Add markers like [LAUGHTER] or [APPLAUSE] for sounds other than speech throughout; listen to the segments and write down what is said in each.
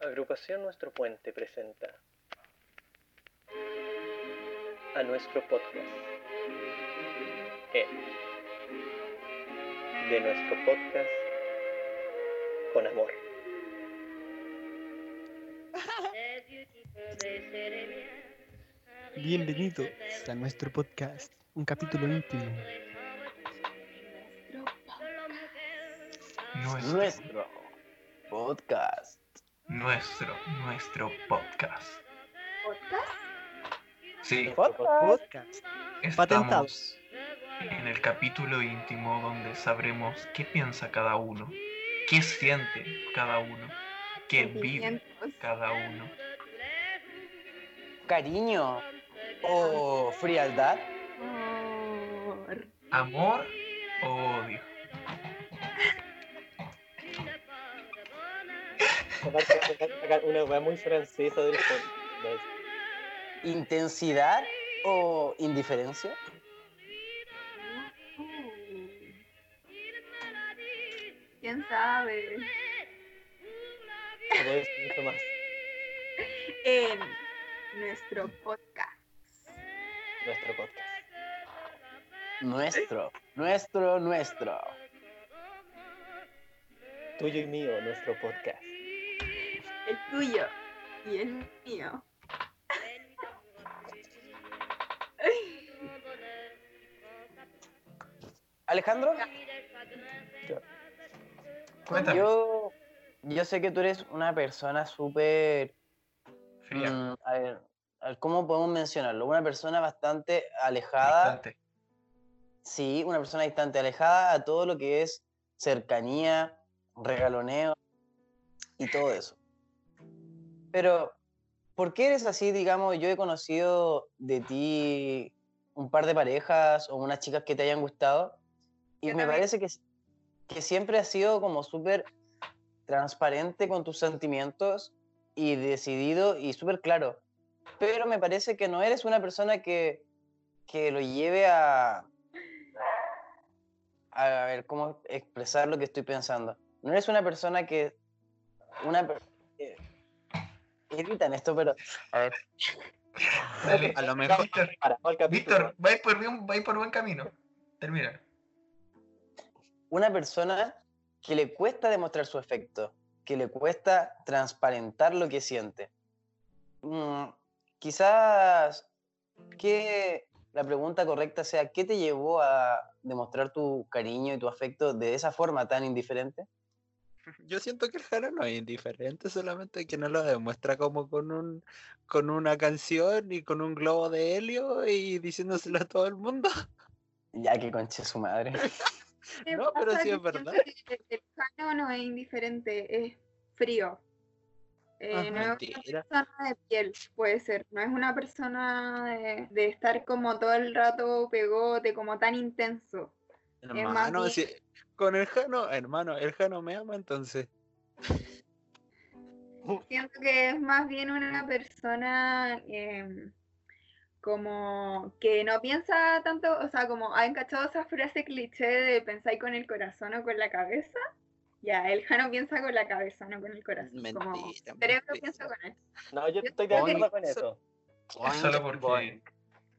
Agrupación Nuestro Puente presenta a nuestro podcast. E. De nuestro podcast con amor. Bienvenidos a nuestro podcast, un capítulo íntimo. Nuestro, Nuestro podcast. Nuestro, nuestro podcast. ¿Podcast? Sí, Podcast. Estamos en el capítulo íntimo donde sabremos qué piensa cada uno, qué siente cada uno, qué vive cada uno. Cariño o frialdad. Amor. ¿Amor o odio? Una weá muy francesa del fondo. Intensidad o indiferencia. ¿Quién sabe? Mucho más. En nuestro podcast. Nuestro podcast. Nuestro, nuestro, nuestro. Tuyo y mío, nuestro podcast. El tuyo y el mío. Alejandro, Cuéntame. yo, yo sé que tú eres una persona súper... Fría, mm, a ver, a ver, ¿cómo podemos mencionarlo? Una persona bastante alejada. distante. Sí, una persona distante, alejada a todo lo que es cercanía, regaloneo y todo eso. Pero, ¿por qué eres así? Digamos, yo he conocido de ti un par de parejas o unas chicas que te hayan gustado y Yo me también. parece que, que siempre has sido como súper transparente con tus sentimientos y decidido y súper claro. Pero me parece que no eres una persona que, que lo lleve a, a ver cómo expresar lo que estoy pensando. No eres una persona que. Una. Evitan esto, pero. A ver. Dale, A lo mejor- Para. Víctor, vais por, bien- vais por buen camino. Termina. Una persona que le cuesta demostrar su afecto, que le cuesta transparentar lo que siente. Mm, quizás que la pregunta correcta sea: ¿qué te llevó a demostrar tu cariño y tu afecto de esa forma tan indiferente? [LAUGHS] Yo siento que el Jara no es indiferente, solamente que no lo demuestra como con un con una canción y con un globo de helio y diciéndoselo a todo el mundo. Ya que conche su madre. [LAUGHS] [LAUGHS] ¿Qué No, pero sí es verdad. El Jano no es indiferente, es frío. Eh, Ah, no es una persona de piel, puede ser. No es una persona de, de estar como todo el rato pegote, como tan intenso. más Hermano, bien- si- con el Jano, hermano, el Jano me ama entonces. [LAUGHS] Siento que es más bien una persona em, como que no piensa tanto, o sea, como han cachado esa frase cliché de pensáis con el corazón o con la cabeza. Ya, el Jano piensa con la cabeza, no con el corazón. como Mentira. cerebro mentira. piensa con él. No, yo Yo estoy de acuerdo con eso-. Es solo porque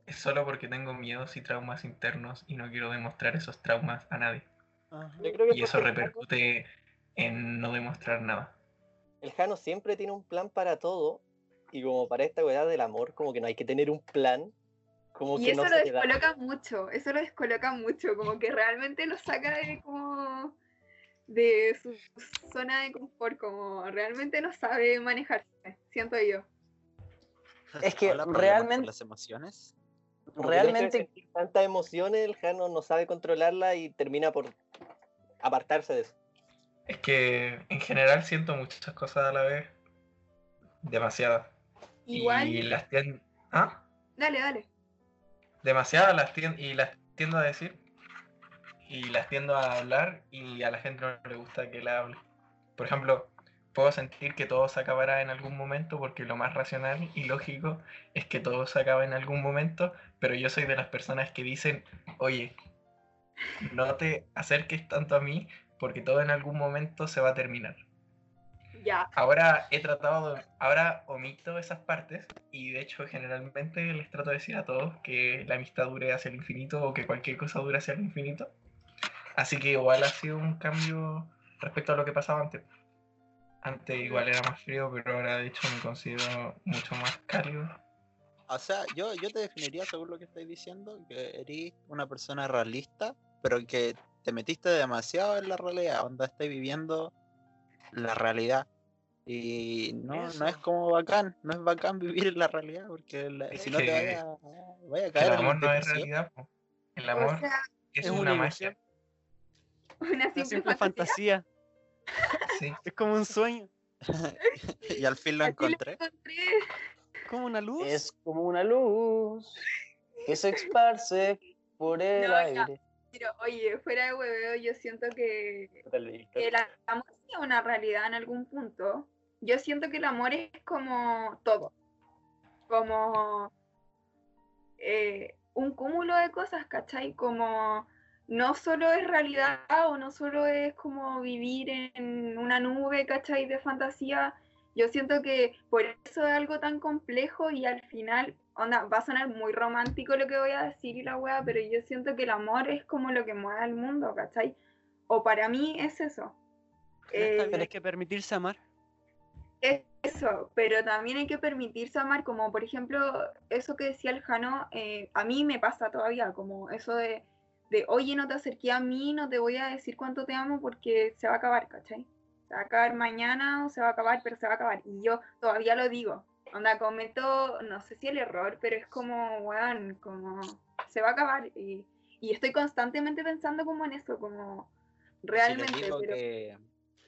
es solo porque tengo miedos y traumas internos y no quiero demostrar esos traumas a nadie. Ajá. Yo creo que Y eso repercute en no demostrar nada. El Jano siempre tiene un plan para todo. Y como para esta weá del amor, como que no hay que tener un plan. Como Y que eso no lo se da. descoloca mucho, eso lo descoloca mucho, como que realmente lo saca de como de su zona de confort, como realmente no sabe manejarse, siento yo. Es que realmente- las emociones. Como realmente tantas emociones, el Jano no sabe controlarla y termina por apartarse de eso. Es que en general siento muchas cosas a la vez. Demasiadas. Igual, Y las tiendo. ¿Ah? dale, dale. Demasiadas las tiendo, y las tiendo a decir. Y las tiendo a hablar y a la gente no le gusta que la hable. Por ejemplo, puedo sentir que todo se acabará en algún momento porque lo más racional y lógico es que todo se acabe en algún momento, pero yo soy de las personas que dicen, oye, no te acerques tanto a mí porque todo en algún momento se va a terminar. Ya. Ahora he tratado, de- ahora omito esas partes y de hecho generalmente les trato de decir a todos que la amistad dure hacia el infinito o que cualquier cosa dure hacia el infinito. Así que igual ha sido un cambio respecto a lo que pasaba antes. Antes igual era más frío, pero ahora de hecho me considero mucho más cálido. O sea, yo, yo te definiría, según lo que estáis diciendo, que eres una persona realista, pero que te metiste demasiado en la realidad, onda estáis viviendo la realidad. Y no, no es como bacán, no es bacán vivir en la realidad, porque la- si no te vaya, vaya a El caer en amor no es realidad. po. El O amor sea, es, es una, una magia. una Una simple, simple fantasía. fantasía. Sí. Es como un sueño, [LAUGHS] y al fin lo encontré. encontré. como una luz. Es como una luz que se esparce por el No, aire. Pero oye, fuera de hueveo, yo siento que que el amor es una realidad en algún punto. Yo siento que el amor es como todo. Como eh, un cúmulo de cosas, ¿cachai? Como no solo es realidad o no solo es como vivir en una nube, ¿cachai? De fantasía. Yo siento que por eso es algo tan complejo y al final, onda, va a sonar muy romántico lo que voy a decir y la wea, pero yo siento que el amor es como lo que mueve al mundo, ¿cachai? O para mí es eso. Pero Eh, que permitirse amar. es Eso, pero también hay que permitirse amar, como por ejemplo, eso que decía el Jano, eh, a mí me pasa todavía, como eso de, de, oye, no te acerqué a mí, no te voy a decir cuánto te amo porque se va a acabar, ¿cachai? Se va a acabar mañana o se va a acabar, pero se va a acabar. Y yo todavía lo digo, onda, cometo, no sé si el error, pero es como, weón, como, se va a acabar. Y, y estoy constantemente pensando como en eso, como, realmente, si les digo pero... que,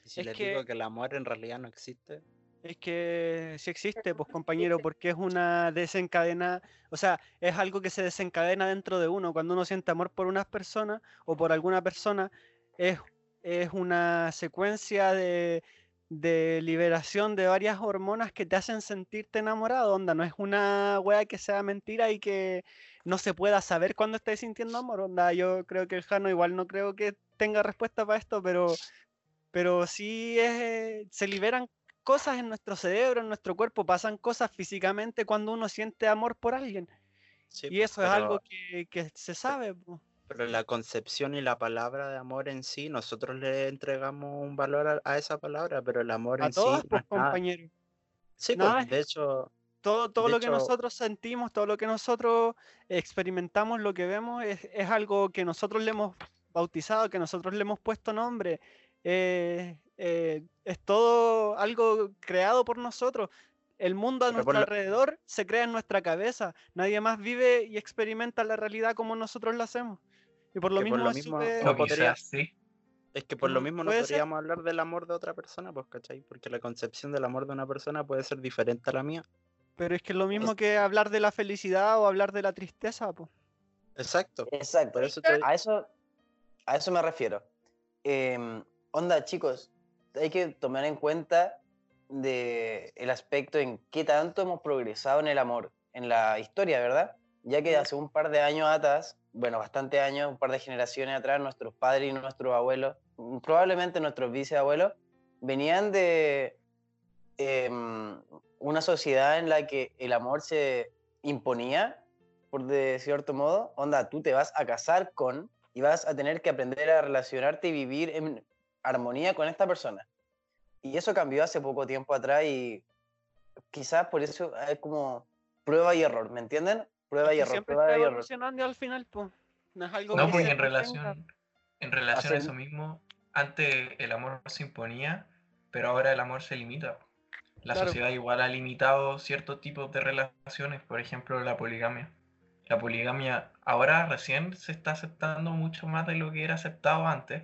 si Es les que- digo que el amor en realidad no existe, Es que sí existe, pues compañero, porque es una desencadena, o sea, es algo que se desencadena dentro de uno. Cuando uno siente amor por unas personas o por alguna persona, es, es una secuencia de, de liberación de varias hormonas que te hacen sentirte enamorado, onda, no es una wea que sea mentira y que no se pueda saber cuando estés sintiendo amor, onda, yo creo que el Jano igual no creo que tenga respuesta para esto, pero, pero sí es, se liberan cosas en nuestro cerebro, en nuestro cuerpo, pasan cosas físicamente cuando uno siente amor por alguien. sí, Y pues, eso es pero- algo que, que se sabe. po. Pero la concepción y la palabra de amor en sí, nosotros le entregamos un valor a, a esa palabra, pero el amor A en todas, sí no pues, es nada. compañero. Sí, nada pues, es- de hecho, Todo, todo De lo que hecho- nosotros sentimos, todo lo que nosotros experimentamos, lo que vemos, es, es algo que nosotros le hemos bautizado, que nosotros le hemos puesto nombre. eh, eh, es todo algo creado por nosotros. El mundo a Pero nuestro alrededor se crea en nuestra cabeza. Nadie más vive y experimenta la realidad como nosotros la hacemos. Y por lo Que por mismo lo no O podría- quizás sí. es que por lo mismo no ser. podríamos hablar del amor de otra persona, pues, ¿cachai? Porque la concepción del amor de una persona puede ser diferente a la mía. Pero es que es lo mismo que hablar de la felicidad o hablar de la tristeza. po. Exacto. Exacto. Por eso te- A eso, a eso me refiero. Em, onda, chicos, hay que tomar en cuenta de el aspecto en qué tanto hemos progresado en el amor, en la historia, ¿verdad? Ya que hace un par de años atrás, bueno, bastante años, un par de generaciones atrás, nuestros padres y nuestros abuelos, mm, probablemente nuestros bisabuelos, venían de em, una sociedad en la que el amor se imponía, por de cierto modo, onda, tú te vas a casar con y vas a tener que aprender a relacionarte y vivir en armonía con esta persona. Y eso cambió hace poco tiempo atrás y quizás por eso es como prueba y error, ¿me entienden? Prueba y error, siempre prueba está y error. evolucionando al final, po. No es algo No, que porque se en relación, en relación a eso mismo, antes el amor se imponía, pero ahora el amor se limita. La Claro. sociedad igual ha limitado ciertos tipos de relaciones, por ejemplo la poligamia. La poligamia ahora recién se está aceptando mucho más de lo que era aceptado antes,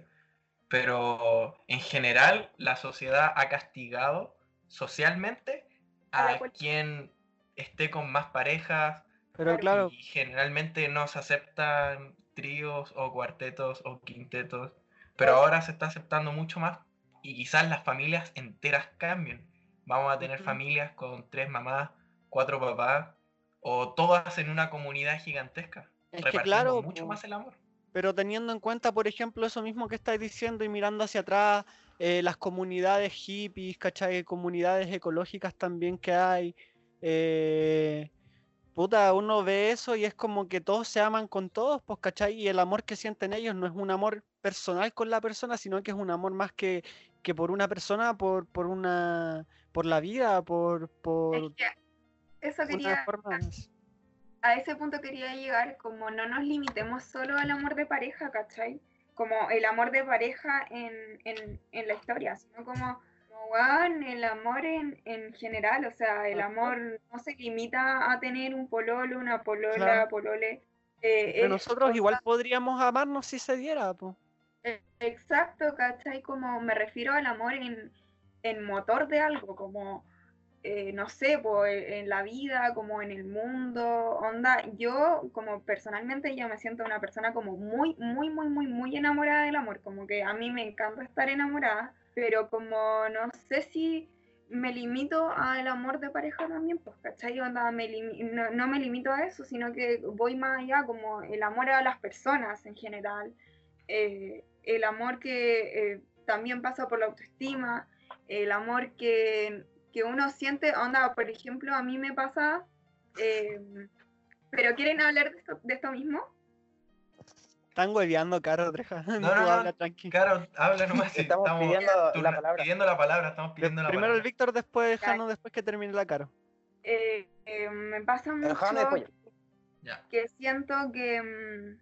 pero en general la sociedad ha castigado socialmente A quien esté con más parejas, Pero claro, y generalmente no se aceptan tríos o cuartetos o quintetos, pero ahora se está aceptando mucho más y quizás las familias enteras cambien. Vamos a tener familias con tres mamás, cuatro papás o todas en una comunidad gigantesca, es que repartiendo claro, mucho más el amor. Pero teniendo en cuenta, por ejemplo, eso mismo que estáis diciendo y mirando hacia atrás, eh, las comunidades hippies, ¿cachai? Comunidades ecológicas también que hay. eh, puta, uno ve eso y es como que todos se aman con todos, pues, ¿cachai? Y el amor que sienten ellos no es un amor personal con la persona, sino que es un amor más que, que por una persona, por, por una, por la vida, por, por Es que eso quería. A ese punto quería llegar, como no nos limitemos solo al amor de pareja, ¿cachai? Como el amor de pareja en, en, en la historia, sino como, como el amor en, en general, o sea, el amor no se limita a tener un pololo, una polola, Claro. polole. eh, Pero nosotros cosa- igual podríamos amarnos si se diera, pues. Exacto, ¿cachai? Como me refiero al amor en, en motor de algo, como, eh, no sé, po, e- en la vida, como en el mundo, onda, yo como personalmente yo me siento una persona como muy, muy, muy, muy, muy enamorada del amor, como que a mí me encanta estar enamorada, pero como no sé si me limito al amor de pareja también, pues, ¿cachai? Onda, me no, no me limito a eso, sino que voy más allá, como el amor a las personas en general eh, el amor que eh, también pasa por la autoestima, el amor que, que uno siente, onda, por ejemplo, a mí me pasa, eh, pero ¿quieren hablar de esto, de esto mismo? Están hueveando, caro, Treja. [LAUGHS] No, no, no. habla tranqui. Claro, habla nomás. si Estamos pidiendo la palabra. Pidiendo la palabra, estamos pidiendo la Primero el. Víctor, después Jano, después que termine la caro. Eh, eh, me pasa mucho. Ya. que siento que, mm,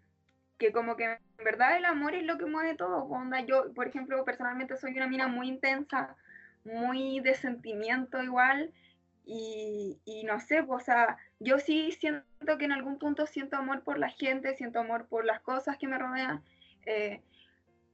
que como que en verdad el amor es lo que mueve todo. Onda, yo, por ejemplo, personalmente soy una mina muy intensa, muy de sentimiento igual, y, no sé, pues, o sea, yo sí siento que en algún punto siento amor por la gente, siento amor por las cosas que me rodean. eh,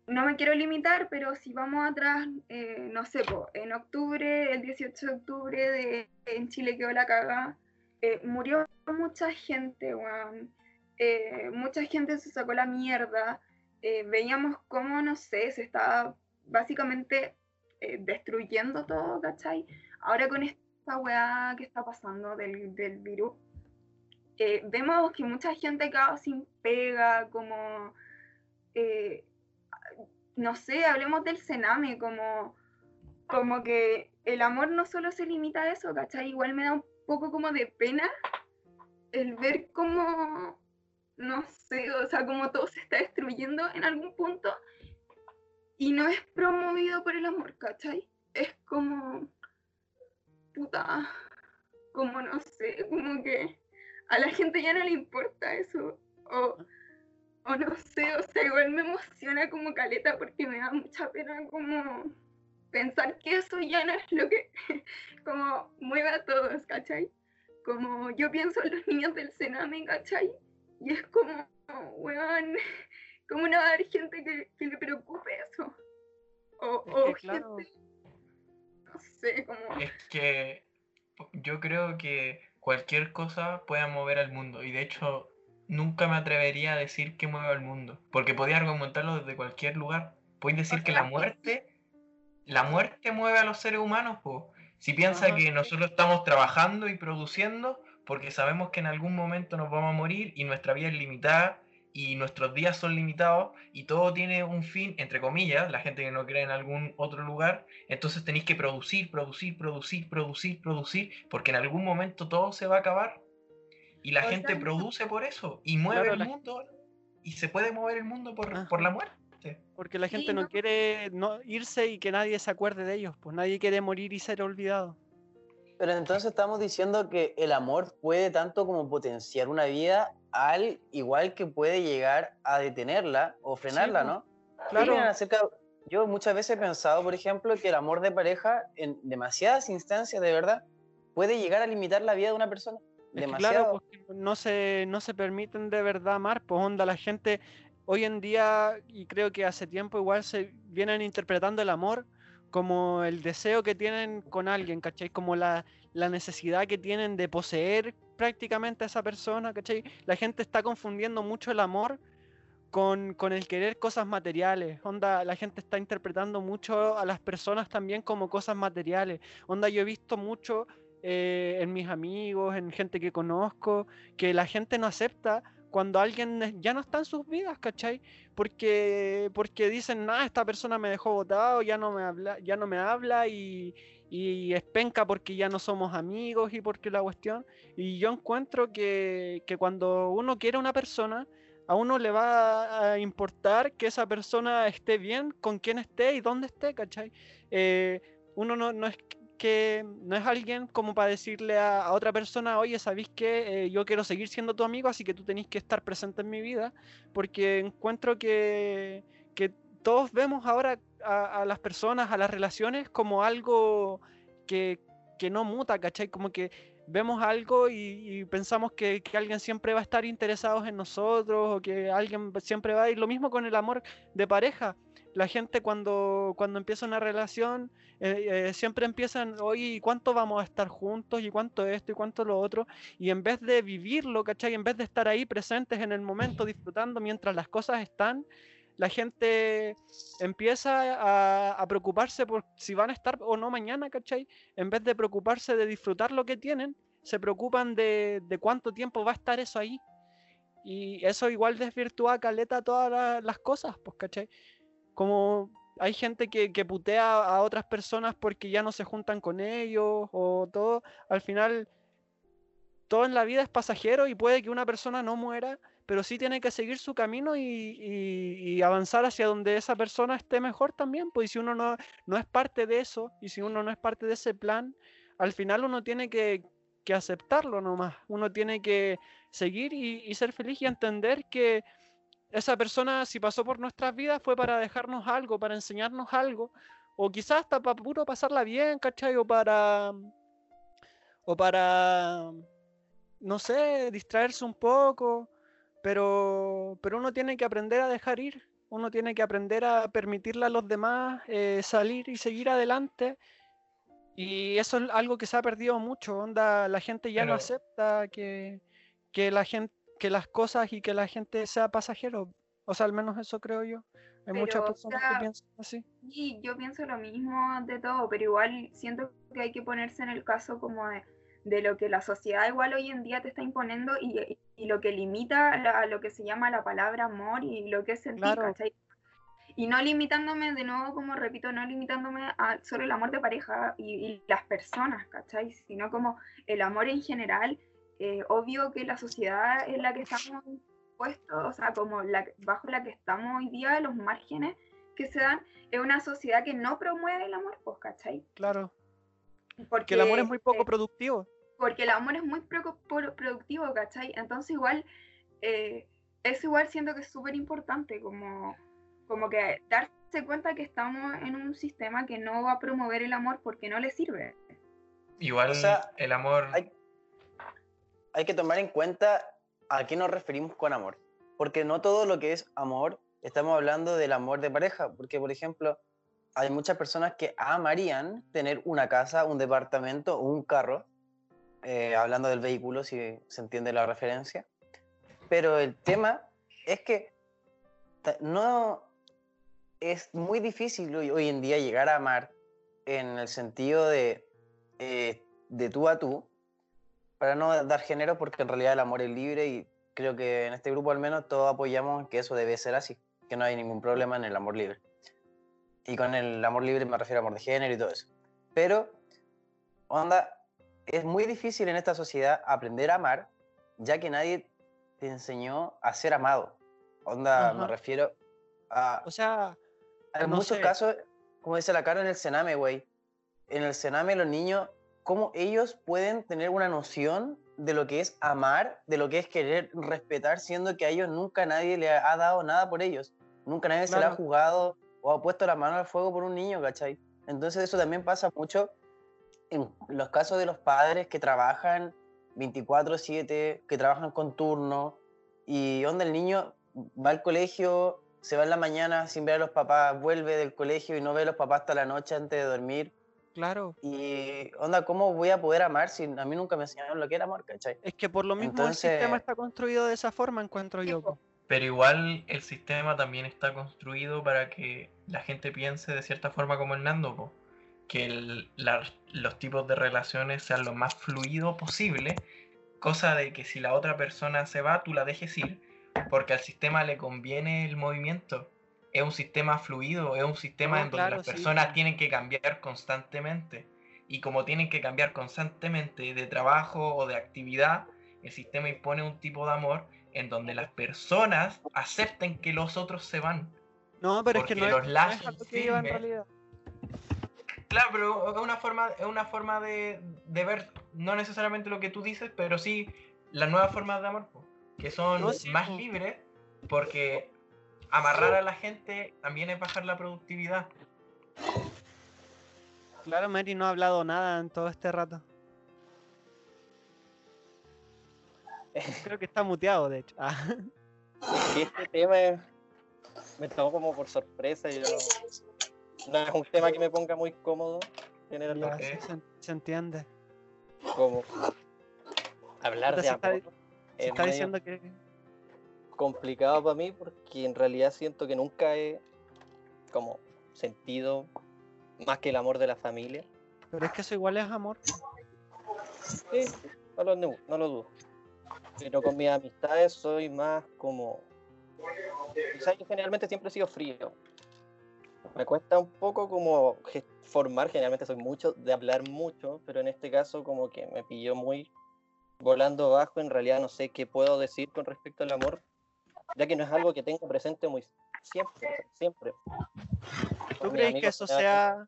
no me quiero limitar, pero si vamos atrás, eh, no sé, po, en octubre, el 18 de octubre de, en Chile quedó la cagada, eh, murió mucha gente, weón. Eh, mucha gente se sacó la mierda. eh, veíamos cómo, no sé, se estaba básicamente eh, destruyendo todo, ¿cachai? Ahora con esta weá que está pasando del, del virus, eh, vemos que mucha gente quedado sin pega, como, eh, no sé, hablemos del cename, como, como que el amor no solo se limita a eso, ¿cachai? Igual me da un poco como de pena el ver cómo, no sé, o sea, como todo se está destruyendo en algún punto y no es promovido por el amor, ¿cachai? Es como, puta, como no sé, como que a la gente ya no le importa eso, o, o no sé, o sea, igual me emociona como caleta porque me da mucha pena como pensar que eso ya no es lo que [LAUGHS] como mueve a todos, ¿cachai? Como yo pienso en los niños del Sename, ¿cachai? Y es como, weón, ¿cómo no va a haber gente que, que le preocupe eso? O, Es o claro. gente, no sé, como... Es que yo creo que cualquier cosa puede mover al mundo. Y de hecho, nunca me atrevería a decir que mueve al mundo. Porque podía argumentarlo desde cualquier lugar. Puedes decir que la muerte, la muerte mueve a los seres humanos, po. Si piensa que nosotros estamos trabajando y produciendo, porque sabemos que en algún momento nos vamos a morir y nuestra vida es limitada y nuestros días son limitados y todo tiene un fin, entre comillas, la gente que no cree en algún otro lugar, entonces tenéis que producir, producir, producir, producir, producir, porque en algún momento todo se va a acabar y la O gente sea, produce por eso y mueve Claro, el mundo y se puede mover el mundo por, por la muerte. Porque la Sí, gente no no. quiere no irse y que nadie se acuerde de ellos, pues nadie quiere morir y ser olvidado. Pero entonces estamos diciendo que el amor puede tanto como potenciar una vida al igual que puede llegar a detenerla o frenarla. ¿no? ¿Qué Claro, acerca- Yo muchas veces he pensado, por ejemplo, que el amor de pareja en demasiadas instancias de verdad puede llegar a limitar la vida de una persona. es que Demasiado. claro, pues, no se, no se permiten de verdad amar, pues onda, la gente hoy en día, y creo que hace tiempo igual se vienen interpretando el amor como el deseo que tienen con alguien, ¿cachai? Como la, la necesidad que tienen de poseer prácticamente a esa persona, ¿cachai? La gente está confundiendo mucho el amor con, con el querer cosas materiales. Onda, la gente está interpretando mucho a las personas también como cosas materiales. Onda, yo he visto mucho eh, en mis amigos, en gente que conozco, que la gente no acepta cuando alguien ya no está en sus vidas, ¿cachai? Porque, porque dicen, nada, esta persona me dejó botado, ya no me habla, ya no me habla y, y es penca porque ya no somos amigos y porque la cuestión. Y yo encuentro que, que cuando uno quiere a una persona, a uno le va a importar que esa persona esté bien, con quién esté y dónde esté, ¿cachai? Eh, uno no, no es que no es alguien como para decirle a, otra persona, oye, ¿sabéis que yo quiero seguir siendo tu amigo, así que tú tenés que estar presente en mi vida? Porque encuentro que, que todos vemos ahora a, las personas, a las relaciones, como algo que, que no muta, ¿cachai? Como que vemos algo y, y pensamos que, que alguien siempre va a estar interesado en nosotros o que alguien siempre va a ir. Lo mismo con el amor de pareja. La gente cuando, cuando empieza una relación eh, eh, siempre empiezan, oye, ¿y cuánto vamos a estar juntos? ¿Y cuánto esto? ¿Y cuánto lo otro? Y en vez de vivirlo, ¿cachai? En vez de estar ahí presentes en el momento, disfrutando mientras las cosas están, la gente empieza a, preocuparse por si van a estar o no mañana, ¿cachai? En vez de preocuparse de disfrutar lo que tienen, se preocupan de, de cuánto tiempo va a estar eso ahí. Y eso igual desvirtúa caleta todas la- las cosas, pues, ¿cachai? Como hay gente que, que putea a otras personas porque ya no se juntan con ellos o todo. Al final, todo en la vida es pasajero y puede que una persona no muera, pero sí tiene que seguir su camino y, y- avanzar hacia donde esa persona esté mejor también. Pues y si uno no, no es parte de eso y si uno no es parte de ese plan, al final uno tiene que, que aceptarlo nomás. Uno tiene que seguir y ser feliz y entender que esa persona, si pasó por nuestras vidas, fue para dejarnos algo, para enseñarnos algo, o quizás hasta para puro pasarla bien, ¿cachai? O para. O para. No sé, distraerse un poco, pero, pero uno tiene que aprender a dejar ir, uno tiene que aprender a permitirle a los demás eh, salir y seguir adelante. Y eso es algo que se ha perdido mucho, onda, la gente ya no acepta que, que la gente que las cosas y que la gente sea pasajero. O sea, al menos eso creo yo. Hay muchas Pero, o personas sea, que piensan así. Sí, yo pienso lo mismo de todo, pero igual siento que hay que ponerse en el caso como de, de lo que la sociedad igual hoy en día te está imponiendo y, y lo que limita la- lo que se llama la palabra amor y lo que es sentir, Claro. ¿cachai? Y no limitándome, de nuevo, como repito, no limitándome a solo el amor de pareja y, y las personas, ¿cachai? Sino como el amor en general. Eh, obvio que la sociedad en la que estamos puestos, o sea, como la, bajo la que estamos hoy día, los márgenes que se dan, es una sociedad que no promueve el amor, pues, ¿cachai? Claro. Porque Que el amor es muy poco eh, productivo. porque el amor es muy pro- productivo, ¿cachai? Entonces igual, eh, eso igual siento que es súper importante, como, como que darse cuenta que estamos en un sistema que no va a promover el amor porque no le sirve. Igual O sea, el amor. hay- hay que tomar en cuenta a qué nos referimos con amor. Porque no todo lo que es amor, estamos hablando del amor de pareja. Porque, por ejemplo, hay muchas personas que amarían tener una casa, un departamento un carro, eh, hablando del vehículo, si se entiende la referencia. Pero el tema es que no es muy difícil hoy, hoy en día llegar a amar en el sentido de, eh, de tú a tú, para no dar género, porque en realidad el amor es libre y creo que en este grupo al menos todos apoyamos que eso debe ser así, que no hay ningún problema en el amor libre. Y con el amor libre me refiero a amor de género y todo eso. Pero, onda, es muy difícil en esta sociedad aprender a amar, ya que nadie te enseñó a ser amado. Onda, me refiero a... O sea, En no muchos sé. casos, como dice la cara en el Sename, güey. En el Sename los niños, ¿cómo ellos pueden tener una noción de lo que es amar, de lo que es querer respetar, siendo que a ellos nunca nadie le ha dado nada por ellos? Nunca nadie se le ha jugado o ha puesto la mano al fuego por un niño, ¿cachai? Entonces eso también pasa mucho en los casos de los padres que trabajan 24/7, que trabajan con turno, y donde el niño va al colegio, se va en la mañana sin ver a los papás, vuelve del colegio y no ve a los papás hasta la noche antes de dormir. Claro. Y onda, ¿cómo voy a poder amar si a mí nunca me enseñaron lo que era amor, ¿cachai? Es que por lo mismo el sistema está construido de esa forma, encuentro yo. Pero igual el sistema también está construido para que la gente piense de cierta forma como el Nando, po, que el- la- los tipos de relaciones sean lo más fluido posible cosa de que si la otra persona se va, tú la dejes ir, porque al sistema le conviene el movimiento. Es un sistema fluido, es un sistema No, en donde claro, las sí. personas tienen que cambiar constantemente. Y como tienen que cambiar constantemente de trabajo o de actividad, el sistema impone un tipo de amor en donde las personas acepten que los otros se van. No, pero es que no los es, no es lazos a lo que iba en firmes- realidad. Claro, pero es una forma, es una forma de, de ver, no necesariamente lo que tú dices, pero sí las nuevas formas de amor, que son No, sí, más libres, porque amarrar a la gente también es bajar la productividad. Claro, Mary no ha hablado nada en todo este rato. Creo que está muteado, de hecho. Ah, que este tema es- me tomó como por sorpresa y yo no, es un tema que me ponga muy cómodo tener sí, se, se entiende. como hablar de se está- amor Se está medio diciendo que. Complicado para mí porque en realidad siento que nunca he como sentido más que el amor de la familia Pero es que eso igual es amor. Sí, no lo, no lo dudo. Pero con mis amistades soy más como. Quizás yo generalmente siempre he sido frío. Me cuesta un poco como formar, generalmente soy mucho de hablar mucho, pero en este caso como que me pilló muy volando bajo. En realidad no sé qué puedo decir con respecto al amor, ya que no es algo que tengo presente muy siempre, siempre. ¿Tú crees que eso sea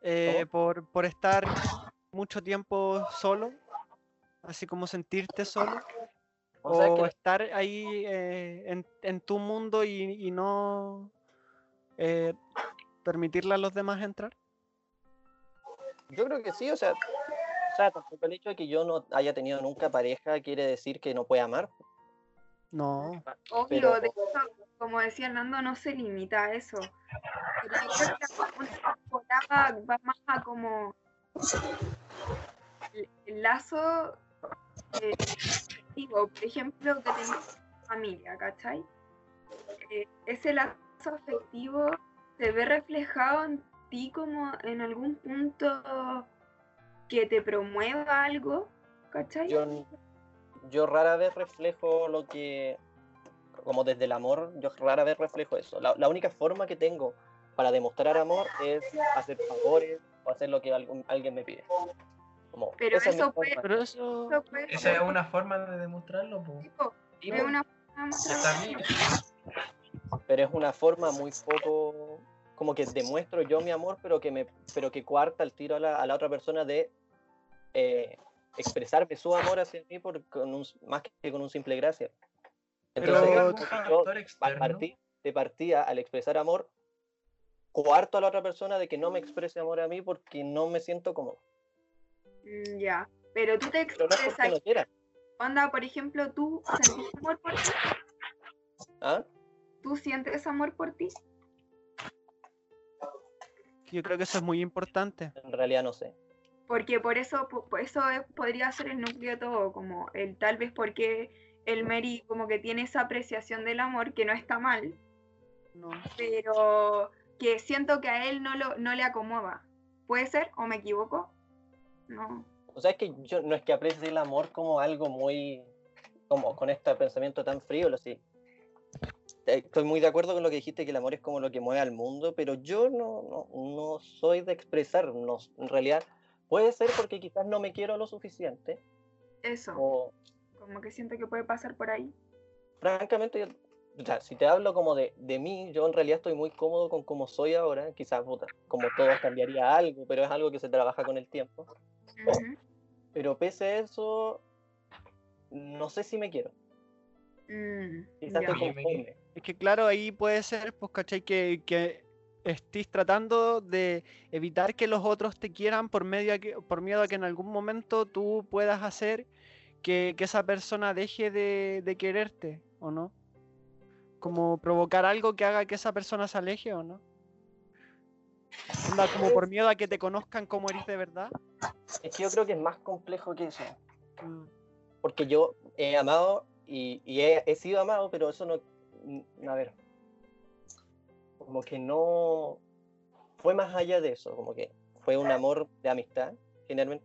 eh, por, por estar mucho tiempo solo? Así como sentirte solo. O sea, O, que estar ahí eh, en, en tu mundo y, y no eh, permitirle a los demás entrar. Yo creo que sí, o sea, o sea, tampoco el hecho de que yo no haya tenido nunca pareja quiere decir que no puede amar. No. Obvio, Pero- de hecho, como decía Nando, no se limita a eso. Pero yo creo que la temporada va más a como el, el lazo eh, afectivo, por ejemplo, que tenés familia, ¿cachai? Eh, ese lazo afectivo se ve reflejado en ti como en algún punto que te promueva algo, ¿cachai? Yo, yo rara vez reflejo lo que, como desde el amor, yo rara vez reflejo eso. La, la única forma que tengo para demostrar amor es hacer favores o hacer lo que algún- alguien me pide. Como, Pero esa es eso puede-. Pero eso. Eso puede Esa es una forma de demostrarlo, po. tipo, es una pero es una forma muy poco como que demuestro yo mi amor pero que me pero que cuarta el tiro a la, a la otra persona de eh, expresarme su amor hacia mí por, con un, más que con un simple gracias. Pero- entonces ¿Hay Pero- yo partir de partida al expresar amor cuarto a la otra persona de que no me exprese amor a mí porque no me siento como Mm, Ya, pero tú te pero no es porque expresas, no onda, por ejemplo, tú sientes amor por ti, ¿ah? tú sientes amor por ti, Yo creo que eso es muy importante. en realidad no sé porque por eso, po- por eso es- podría ser el núcleo de todo, como el tal vez porque el Mary como que tiene esa apreciación del amor que no está mal, No. pero que siento que a él no lo no le acomoda. ¿Puede ser o me equivoco? No. O sea, es que yo no es que aprecie el amor como algo muy, como con este pensamiento tan frívolo, sí. Eh, Estoy muy de acuerdo con lo que dijiste, que el amor es como lo que mueve al mundo, pero yo no, no, no soy de expresar, no, en realidad puede ser porque quizás no me quiero lo suficiente, Eso, o como que siento que puede pasar por ahí. francamente, yo- o sea, si te hablo como de, de mí, yo en realidad estoy muy cómodo con cómo soy ahora, quizás puta, como todos cambiaría algo, pero es algo que se trabaja con el tiempo. Pero pese a eso, no sé si me quiero. Mm, Quizás me conforme. Es que claro, ahí puede ser, pues, ¿cachai? Que, que estés tratando de evitar que los otros te quieran por, medio a que, por miedo a que en algún momento tú puedas hacer que, que esa persona deje de, de quererte, ¿o no? Como provocar algo que haga que esa persona se aleje, ¿o no? Onda, como por miedo a que te conozcan como eres de verdad. Es que yo creo que es más complejo que eso. Mm, Porque yo he amado y, y he, he sido amado, pero eso no. A ver. Como que no. Fue más allá de eso. Como que fue un amor de amistad, generalmente.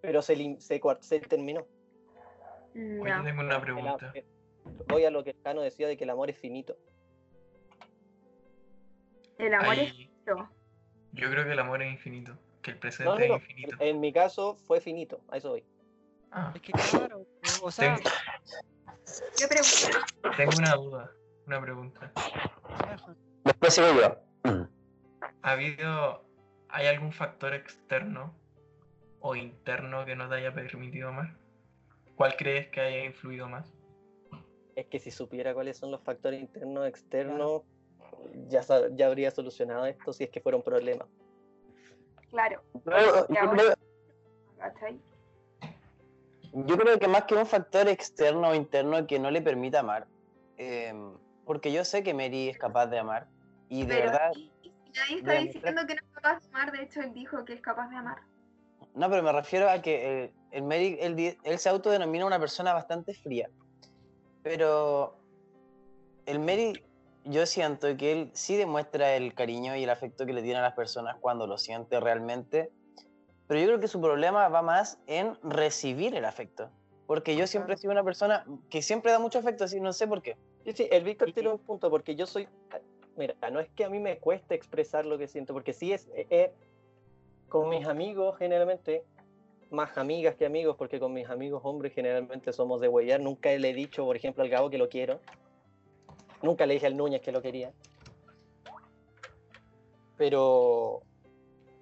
Pero se, se, se terminó. Mm, Oye, tengo una pregunta. voy a lo que Cano decía de que el amor es finito. El amor es finito. Yo creo que el amor es infinito. Que el presente No, no, no. es infinito. En mi caso fue finito, a eso voy. Ah, Es que claro, o sea, tengo una duda, una pregunta. Después sigo yo. ¿Ha habido, hay algún factor externo o interno que no te haya permitido amar? ¿Cuál crees que haya influido más? Es que si supiera cuáles son los factores internos, externos, ya, ya habría solucionado esto si es que fuera un problema. Claro, Yo- yo creo-. Yo creo que más que un factor externo o interno que no le permita amar, eh, porque yo sé que Mary es capaz de amar y de Pero verdad, y- y nadie está diciendo que no es capaz de amar, de hecho él dijo que es capaz de amar. no, pero me refiero a que el, el Mary, él, él se autodenomina una persona bastante fría, pero el Mary, yo siento que él sí demuestra el cariño y el afecto que le tiene a las personas cuando lo siente realmente, pero yo creo que su problema va más en recibir el afecto, porque yo siempre he sido una persona que siempre da mucho afecto, así no sé por qué. Sí, sí, el Víctor tiene un punto, porque yo soy. Mira, no es que a mí me cueste expresar lo que siento, porque sí es. eh, eh, con mis amigos, generalmente, más amigas que amigos, porque con mis amigos hombres, generalmente somos de huellar. Nunca le he dicho, por ejemplo, al Gabo que lo quiero. Nunca le dije al Núñez que lo quería. Pero.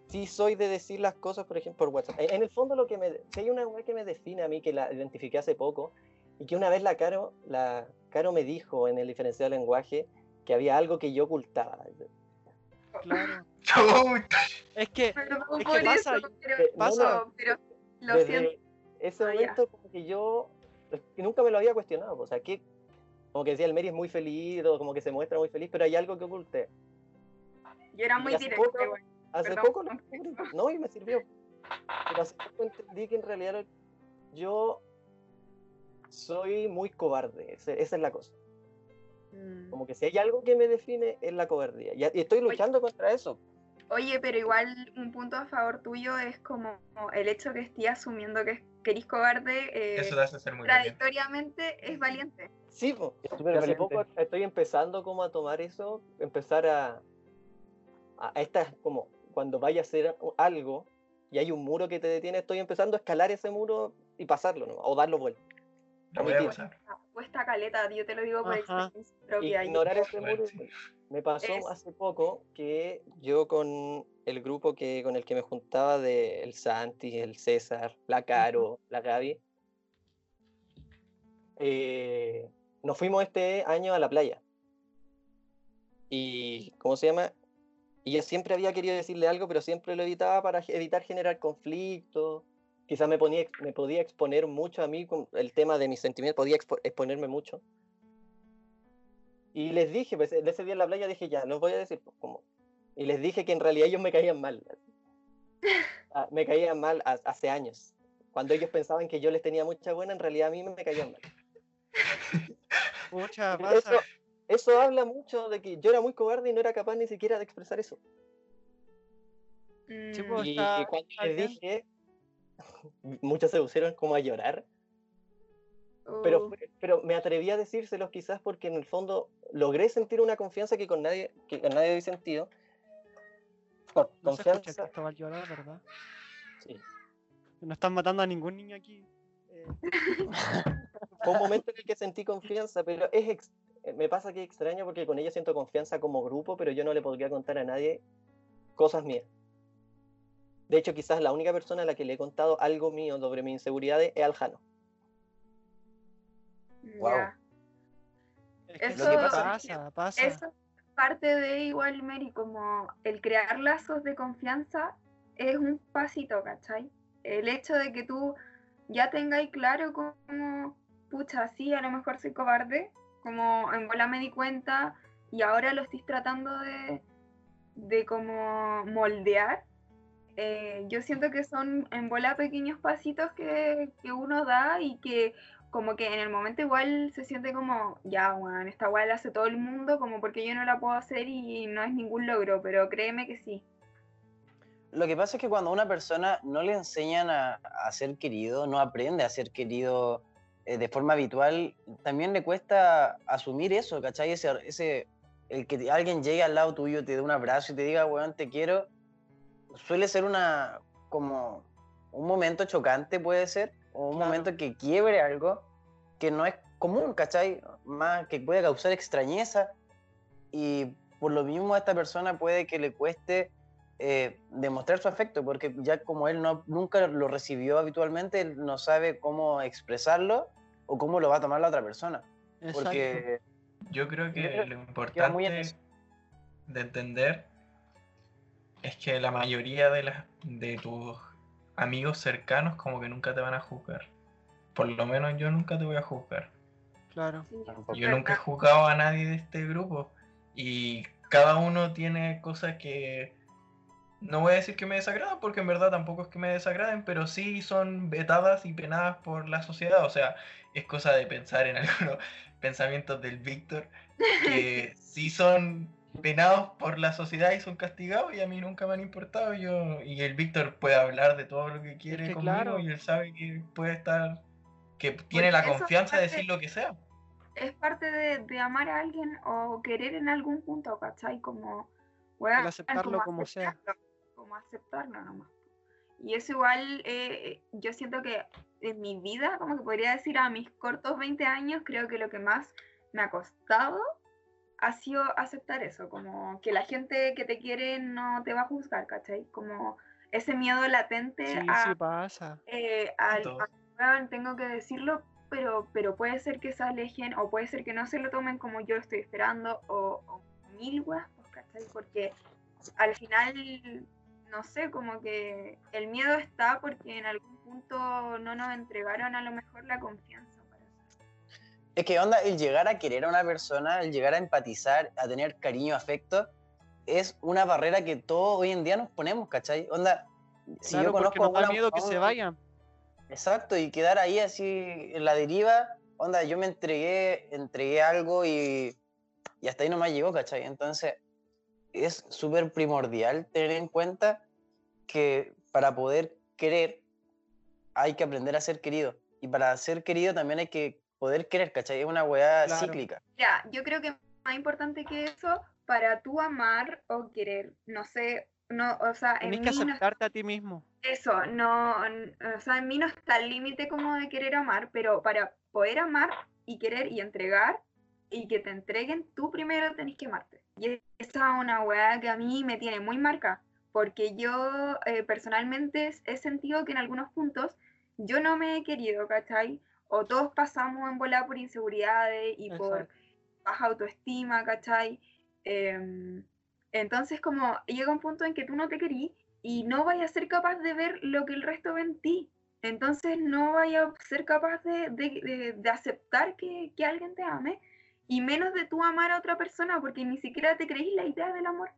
Sí soy de decir las cosas, por ejemplo, por WhatsApp. En en el fondo, lo que me. Si hay una web que me define a mí, que la identifiqué hace poco, y que una vez la Caro, la Caro me dijo en el diferencial de lenguaje que había algo que yo ocultaba. claro. [LAUGHS] Es que Perdón Es que pasa- eso, pero, no, pasa- no, pero lo Desde siento. ese Ah, momento como que yo que nunca me lo había cuestionado. O sea, que como que decía, el Mary es muy feliz, o como que se muestra muy feliz, pero hay algo que oculté. Yo era y muy hace directa, poco- igual. Hace Perdón, poco lo no. No, y me sirvió. Pero hace poco entendí que en realidad yo soy muy cobarde. esa es la cosa. Mm. Como que si hay algo que me define es la cobardía. Y, y estoy luchando contra eso. Oye, pero igual un punto a favor tuyo es como el hecho que estés asumiendo que querís cobarde eh, Eso te hace ser muy valiente. contradictoriamente es valiente. Sí, po. Es hace valiente. poco estoy empezando como a tomar eso, empezar a, a a estas como cuando vaya a hacer algo y hay un muro que te detiene, estoy empezando a escalar ese muro y pasarlo, ¿no? o darlo vuelta. Lo voy a pasar. Cuesta caleta, yo te lo digo por Ajá. experiencia propia. Ignorar ese muro. Me pasó Es- hace poco que yo con el grupo que con el que me juntaba de el Santi, el César, la Caro, la Gaby, eh, nos fuimos este año a la playa. Y, ¿cómo se llama? Y yo siempre había querido decirle algo, pero siempre lo evitaba para evitar generar conflictos. Quizás me, ponía, me podía exponer mucho a mí con el tema de mis sentimientos, podía expo- exponerme mucho. Y les dije, pues, de ese día en la playa dije, ya, los voy a decir, pues, como. Y les dije que en realidad ellos me caían mal. [LAUGHS] Ah, me caían mal ha- hace años. Cuando ellos pensaban que yo les tenía mucha buena, en realidad a mí me caían mal. [LAUGHS] Pucha, Eso, eso habla mucho de que yo era muy cobarde y no era capaz ni siquiera de expresar eso. Mm, pues, Y está- cuando les dije, [LAUGHS] muchos se pusieron como a llorar, pero, fue- pero me atreví a decírselos quizás porque en el fondo logré sentir una confianza que con nadie, que con nadie había sentido. Con- No se escucha confianza. Llorar, ¿verdad? sí. No están matando a ningún niño aquí. Eh, Fue un momento en el que sentí confianza, pero es ex- eh, me pasa que es extraño porque con ella siento confianza como grupo, pero yo no le podría contar a nadie cosas mías. De hecho, quizás la única persona a la que le he contado algo mío sobre mis inseguridades es al Jano. Guau. ya. es que Eso- sí pasa, pasa. Eso es parte de igual, Mary, como el crear lazos de confianza es un pasito, ¿cachai? El hecho de que tú ya tengáis claro como, pucha, sí, a lo mejor soy cobarde, como en bola me di cuenta y ahora lo estoy tratando de, de como moldear. Eh, yo siento que son en bola pequeños pasitos que, que uno da y que como que en el momento igual se siente como, ya, weón, esta weá la hace todo el mundo, como porque yo no la puedo hacer y no es ningún logro, pero créeme que sí. Lo que pasa es que cuando a una persona no le enseñan a, a ser querido, no aprende a ser querido eh, de forma habitual, también le cuesta asumir eso, ¿cachai? Ese, ese, el que alguien llegue al lado tuyo, te dé un abrazo y te diga, weón, te quiero, suele ser una, como, un momento chocante puede ser, o un Claro. momento que quiebre algo que no es común, ¿cachai? Más que puede causar extrañeza y por lo mismo a esta persona puede que le cueste eh, demostrar su afecto, porque ya como él no, nunca lo recibió habitualmente, él no sabe cómo expresarlo o cómo lo va a tomar la otra persona. Exacto. Porque Yo creo que creo lo importante eso. de entender es que la mayoría de, las, de tus amigos cercanos como que nunca te van a juzgar. Por lo menos yo nunca te voy a juzgar. Claro. Sí. Yo nunca he juzgado a nadie de este grupo y cada uno tiene cosas que no voy a decir que me desagradan porque en verdad tampoco es que me desagraden, pero sí son vetadas y penadas por la sociedad. O sea, es cosa de pensar en [LAUGHS] algunos pensamientos del Víctor que [LAUGHS] sí son penados por la sociedad y son castigados y a mí nunca me han importado. Yo, y el Víctor puede hablar de todo lo que quiere que conmigo claro. y él sabe que puede estar, que tiene la es confianza de parte- decir lo que sea. es parte de, de amar a alguien o querer en algún punto, ¿cachai? Como, weón, El aceptarlo como sea. aceptarlo, Como aceptarlo nomás. Y eso igual, eh, yo siento que en mi vida, como que podría decir a mis cortos 20 años, creo que lo que más me ha costado ha sido aceptar eso, como que la gente que te quiere no te va a juzgar, ¿cachai? Como ese miedo latente Sí, a sí pasa. eh, al, a- tengo que decirlo, pero, pero puede ser que se alejen o puede ser que no se lo tomen como yo estoy esperando o, o mil weas, pues, ¿cachai? Porque al final, no sé, como que el miedo está porque en algún punto no nos entregaron a lo mejor la confianza. Es que onda, el llegar a querer a una persona, el llegar a empatizar, a tener cariño, afecto, es una barrera que todos hoy en día nos ponemos, ¿cachai? Onda, si Claro, yo porque conozco nos a da miedo que se vayan. Exacto, y quedar ahí así en la deriva, onda, yo me entregué, entregué algo y, y hasta ahí nomás llegó, ¿cachai? Entonces, es súper primordial tener en cuenta que para poder querer hay que aprender a ser querido. Y para ser querido también hay que poder querer, ¿cachai? Es una weá Claro. cíclica. Ya, yo creo que más importante que eso, para tú amar o querer, no sé, no, o sea, en Tenés mí que no aceptarte a ti mismo. Eso, no, o sea, en mí no está el límite como de querer amar, pero para poder amar y querer y entregar y que te entreguen, tú primero tenés que amarte. Y esa es una weá que a mí me tiene muy marca, porque yo eh, personalmente he sentido que en algunos puntos yo no me he querido, ¿cachai? O todos pasamos en volar por inseguridades y por Exacto. baja autoestima, ¿cachai? Em, entonces como llega un punto en que tú no te querís y no vayas a ser capaz de ver lo que el resto ve en ti. Entonces no vayas a ser capaz de, de- de- de aceptar que, que alguien te ame y menos de tú amar a otra persona porque ni siquiera te creís la idea del amor.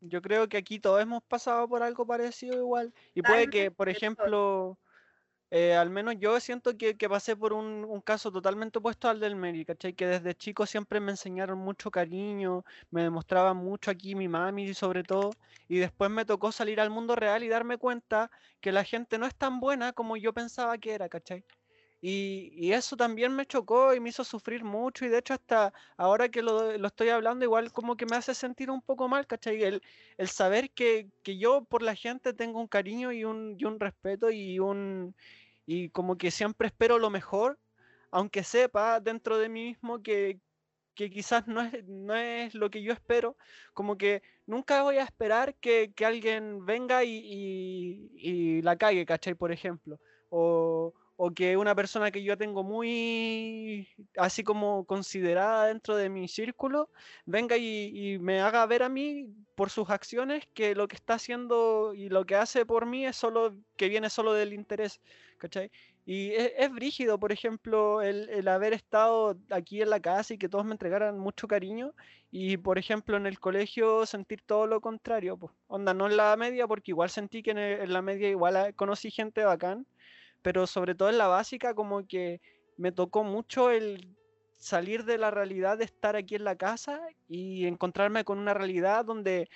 Yo creo que aquí todos hemos pasado por algo parecido igual. Y puede que, por Totalmente, todos. Eh, al menos yo siento que, que pasé por un, un caso totalmente opuesto al del Mary, ¿cachai? Que desde chico siempre me enseñaron mucho cariño, me demostraban mucho aquí mi mami sobre todo, y después me tocó salir al mundo real y darme cuenta que la gente no es tan buena como yo pensaba que era, ¿cachai? Y, eso también me chocó y me hizo sufrir mucho y de hecho hasta ahora que lo, lo estoy hablando igual como que me hace sentir un poco mal, ¿cachai? El, el saber que, que yo por la gente tengo un cariño y un, y un respeto y un y como que siempre espero lo mejor, aunque sepa dentro de mí mismo que, que quizás no es, no es lo que yo espero, como que nunca voy a esperar que, que alguien venga y, y- y la cague, ¿cachai? Por ejemplo. O, o que una persona que yo tengo muy así como considerada dentro de mi círculo venga y, me haga ver a mí por sus acciones que lo que está haciendo y lo que hace por mí es solo que viene solo del interés, ¿cachai? Y es, es brígido, por ejemplo, el, haber estado aquí en la casa y que todos me entregaran mucho cariño y, por ejemplo, en el colegio sentir todo lo contrario, pues, onda, no en la media, porque igual sentí que en, en la media igual ah, conocí gente bacán, pero sobre todo en la básica como que me tocó mucho el salir de la realidad de estar aquí en la casa y encontrarme con una realidad donde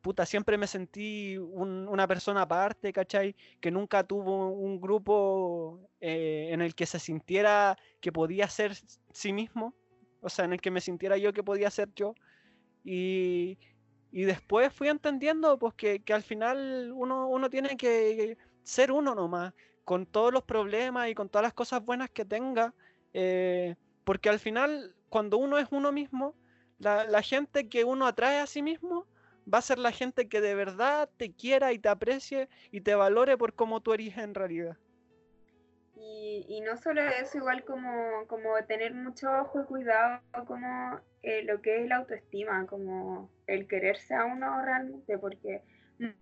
puta, siempre me sentí un- una persona aparte, ¿cachai? Que nunca tuvo un grupo eh, en el que se sintiera que podía ser sí mismo, o sea, en el que me sintiera yo que podía ser yo. Y, y después fui entendiendo pues que, que al final uno, uno tiene que ser uno nomás, con todos los problemas y con todas las cosas buenas que tenga, eh, porque al final cuando uno es uno mismo, la, la gente que uno atrae a sí mismo va a ser la gente que de verdad te quiera y te aprecie y te valore por cómo tú eres en realidad. Y, y no solo eso, igual como, como tener mucho ojo y cuidado como eh, lo que es la autoestima, como el quererse a uno realmente, porque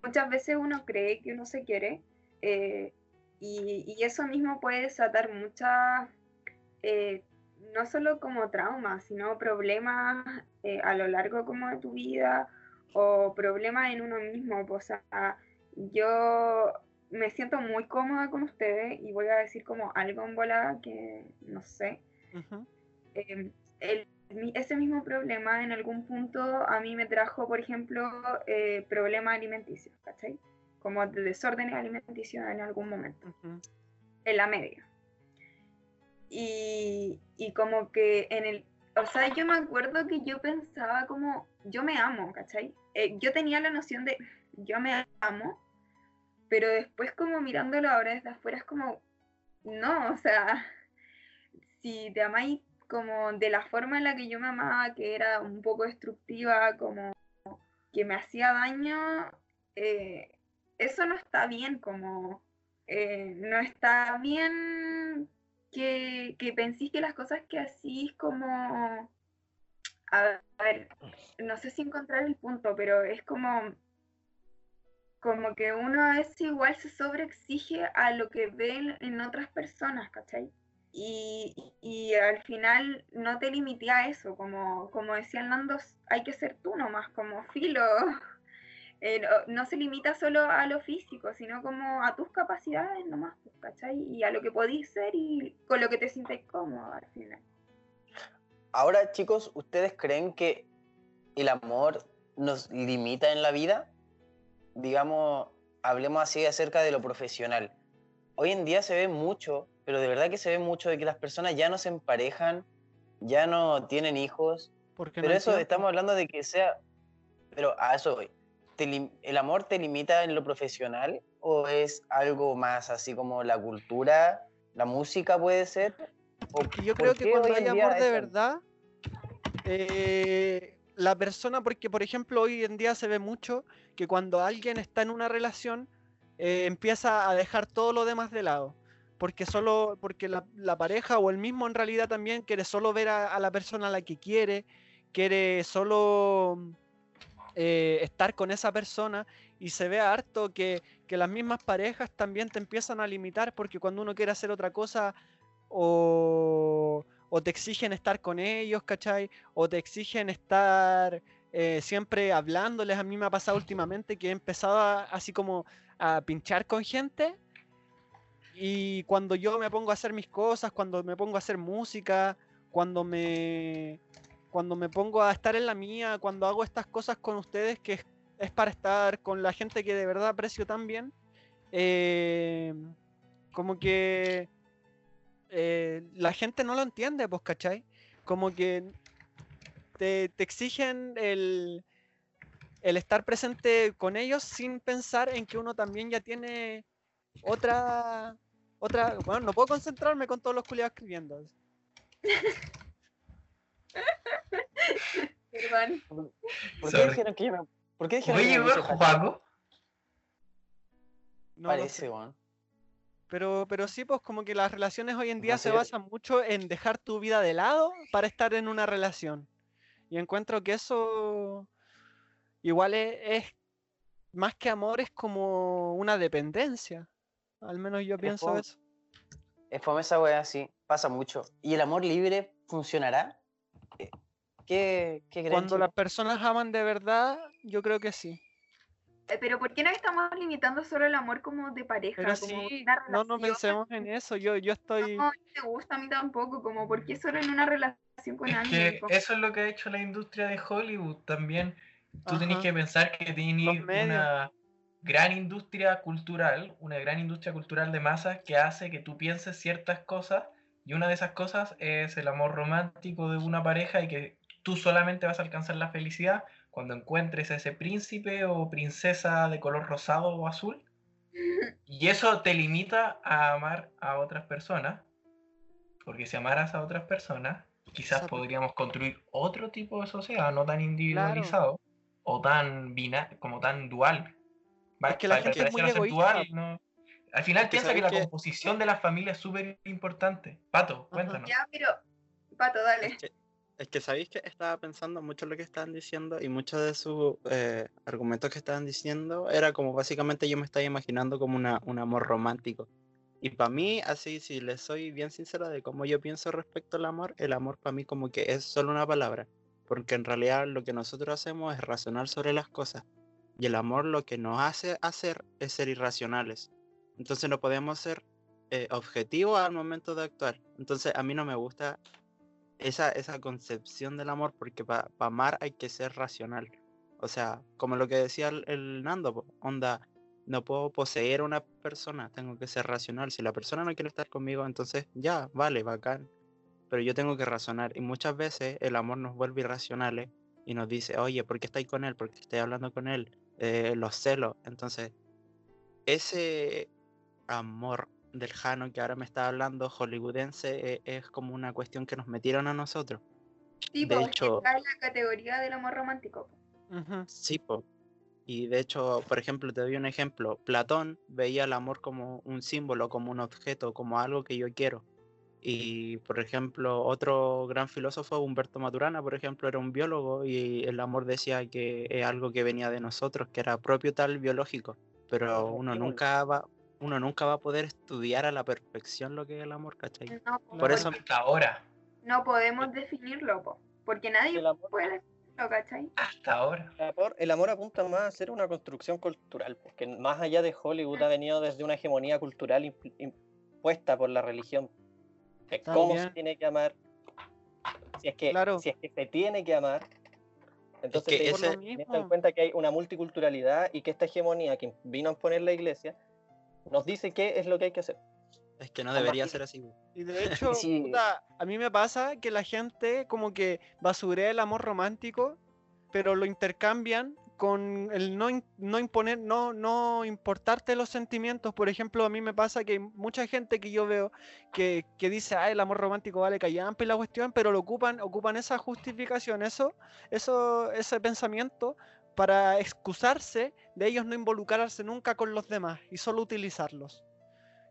muchas veces uno cree que uno se quiere eh, y, y eso mismo puede desatar muchas, eh, no solo como traumas, sino problemas eh, a lo largo como de tu vida o problemas en uno mismo. O sea, yo me siento muy cómoda con ustedes y voy a decir como algo en bola que no sé. Eh, el- mi- ese mismo problema en algún punto a mí me trajo, por ejemplo, eh, problemas alimenticios, ¿cachai? Como de desórdenes alimenticios en algún momento, Ujú. en la media. Y, y como que en el, o sea, yo me acuerdo que yo pensaba como, yo me amo, ¿cachai? Eh, yo tenía la noción de, yo me amo, pero después como mirándolo ahora desde afuera es como, no, o sea, si te amáis como de la forma en la que yo me amaba, que era un poco destructiva, como que me hacía daño, eh, eso no está bien, como eh, no está bien que, que penséis que las cosas que hacís como, a ver, no sé si encontrar el punto, pero es como como que uno es igual se sobreexige a lo que ve en, otras personas, ¿cachai? Y, y al final no te limité a eso, como, como decía Nando, hay que ser tú nomás, como filo. Eh, no, se limita solo a lo físico, sino como a tus capacidades nomás, pues, ¿cachai? Y a lo que podís ser y con lo que te sientes cómodo al final. Ahora, chicos, ¿ustedes creen que el amor nos limita en la vida? Digamos, hablemos así acerca de lo profesional. Hoy en día se ve mucho, pero de verdad que se ve mucho de que las personas ya no se emparejan, ya no tienen hijos, Porque pero no eso tiempo. estamos hablando de que sea, pero a eso voy. ¿Te lim- ¿El amor te limita en lo profesional o es algo más así como la cultura, la música puede ser? ¿O yo creo que cuando hay amor de verdad, eh, la persona, porque por ejemplo hoy en día se ve mucho que cuando alguien está en una relación, eh, empieza a dejar todo lo demás de lado. Porque solo, porque la, la pareja o el mismo en realidad también quiere solo ver a, a la persona a la que quiere, quiere solo eh, estar con esa persona y se ve harto que, que las mismas parejas también te empiezan a limitar porque cuando uno quiere hacer otra cosa o, o te exigen estar con ellos, ¿cachai? O te exigen estar eh, siempre hablándoles. A mí me ha pasado últimamente que he empezado a- así como a pinchar con gente y cuando yo me pongo a hacer mis cosas, cuando me pongo a hacer música, cuando me cuando me pongo a estar en la mía, cuando hago estas cosas con ustedes que es, es para estar con la gente que de verdad aprecio tan bien, eh, como que eh, la gente no lo entiende, pues, ¿cachai? Como que te, te exigen el, el estar presente con ellos sin pensar en que uno también ya tiene otra, otra, bueno, no puedo concentrarme con todos los culiados escribiendo. [LAUGHS] [LAUGHS] Perdón. ¿Por qué Sorry. dijeron que yo me... ¿Por qué dijeron que Oye, puse Juaco. No. Parece, weón. Pero, pero sí, pues como que las relaciones hoy en día No se sé. basan mucho en dejar tu vida de lado para estar en una relación. Y encuentro que eso igual es, es- más que amor, es como una dependencia. Al menos yo pienso fome. eso. Es fome esa weá, sí. Pasa mucho. ¿Y el amor libre funcionará? ¿Qué, qué, qué Cuando las personas aman de verdad, yo creo que sí. Eh, Pero ¿por qué nos estamos limitando solo el amor como de pareja? Pero como sí, una no nos relación? pensemos en eso. Yo, yo estoy... No, no me gusta a mí tampoco, como ¿por qué solo en una relación con Es alguien? que eso es lo que ha hecho la industria de Hollywood también. tú tenés Ajá. que pensar que tienes medios. una gran industria cultural, una gran industria cultural de masas que hace que tú pienses ciertas cosas y una de esas cosas es el amor romántico de una pareja y que tú solamente vas a alcanzar la felicidad cuando encuentres a ese príncipe o princesa de color rosado o azul [LAUGHS] y eso te limita a amar a otras personas porque si amaras a otras personas quizás Exacto. podríamos construir otro tipo de sociedad no tan individualizado o tan bina como tan dual. Es que la gente es muy egoísta. dual, ¿no? Al final que piensa que la que- composición de la familia es súper importante. Pato, cuéntanos. Ya, pero. Pato, dale. Es que, es que sabéis que estaba pensando mucho en lo que estaban diciendo y muchos de sus eh, argumentos que estaban diciendo era como básicamente yo me estaba imaginando como una, un amor romántico. Y para mí, así, si les soy bien sincero de cómo yo pienso respecto al amor, el amor para mí como que es solo una palabra. Porque en realidad lo que nosotros hacemos es razonar sobre las cosas. Y el amor lo que nos hace hacer es ser irracionales. Entonces no podemos ser eh, objetivos al momento de actuar. Entonces a mí no me gusta esa, esa concepción del amor, porque para amar hay que ser racional. O sea, como lo que decía el, el Nando, onda, no puedo poseer a una persona, tengo que ser racional. Si la persona no quiere estar conmigo, entonces ya, vale, bacán. Pero yo tengo que razonar. Y muchas veces el amor nos vuelve irracionales y nos dice, oye, ¿por qué estáis con él? ¿Por qué estáis hablando con él? Eh, los celos. Entonces, ese amor del Jano que ahora me está hablando, hollywoodense, eh, es como una cuestión que nos metieron a nosotros. Sí, de hecho- está en la categoría del amor romántico. Sí, po. Y de hecho, por ejemplo, te doy un ejemplo. Platón veía el amor como un símbolo, como un objeto, como algo que yo quiero. Y, por ejemplo, otro gran filósofo, Humberto Maturana, por ejemplo, era un biólogo y el amor decía que es algo que venía de nosotros, que era propio tal biológico. Pero uno estímulo. nunca va, uno nunca va a poder estudiar a la perfección lo que es el amor, ¿cachai? No, po, Por eso, Hasta ahora, no podemos definirlo, po, porque nadie El amor, puede definirlo, ¿cachai? hasta ahora. el amor- el amor apunta más a ser una construcción cultural, porque más allá de Hollywood ha venido desde una hegemonía cultural imp- impuesta por la religión. De cómo se tiene que amar, si es que, Claro. si es que se tiene que amar. Entonces, que te- Por lo ese- en mismo. cuenta que hay una multiculturalidad y que esta hegemonía que vino a imponer la iglesia nos dice qué es lo que hay que hacer. es que no Con debería ser así. Y de hecho, [LAUGHS] Sí. puta, a mí me pasa que la gente como que basurea el amor romántico, pero lo intercambian con el no, no imponer, no, no importarte los sentimientos. Por ejemplo, a mí me pasa que hay mucha gente que yo veo que, que dice, ah, el amor romántico vale callampa y la cuestión, pero lo ocupan, ocupan esa justificación, eso, eso, ese pensamiento para excusarse de ellos no involucrarse nunca con los demás y solo utilizarlos.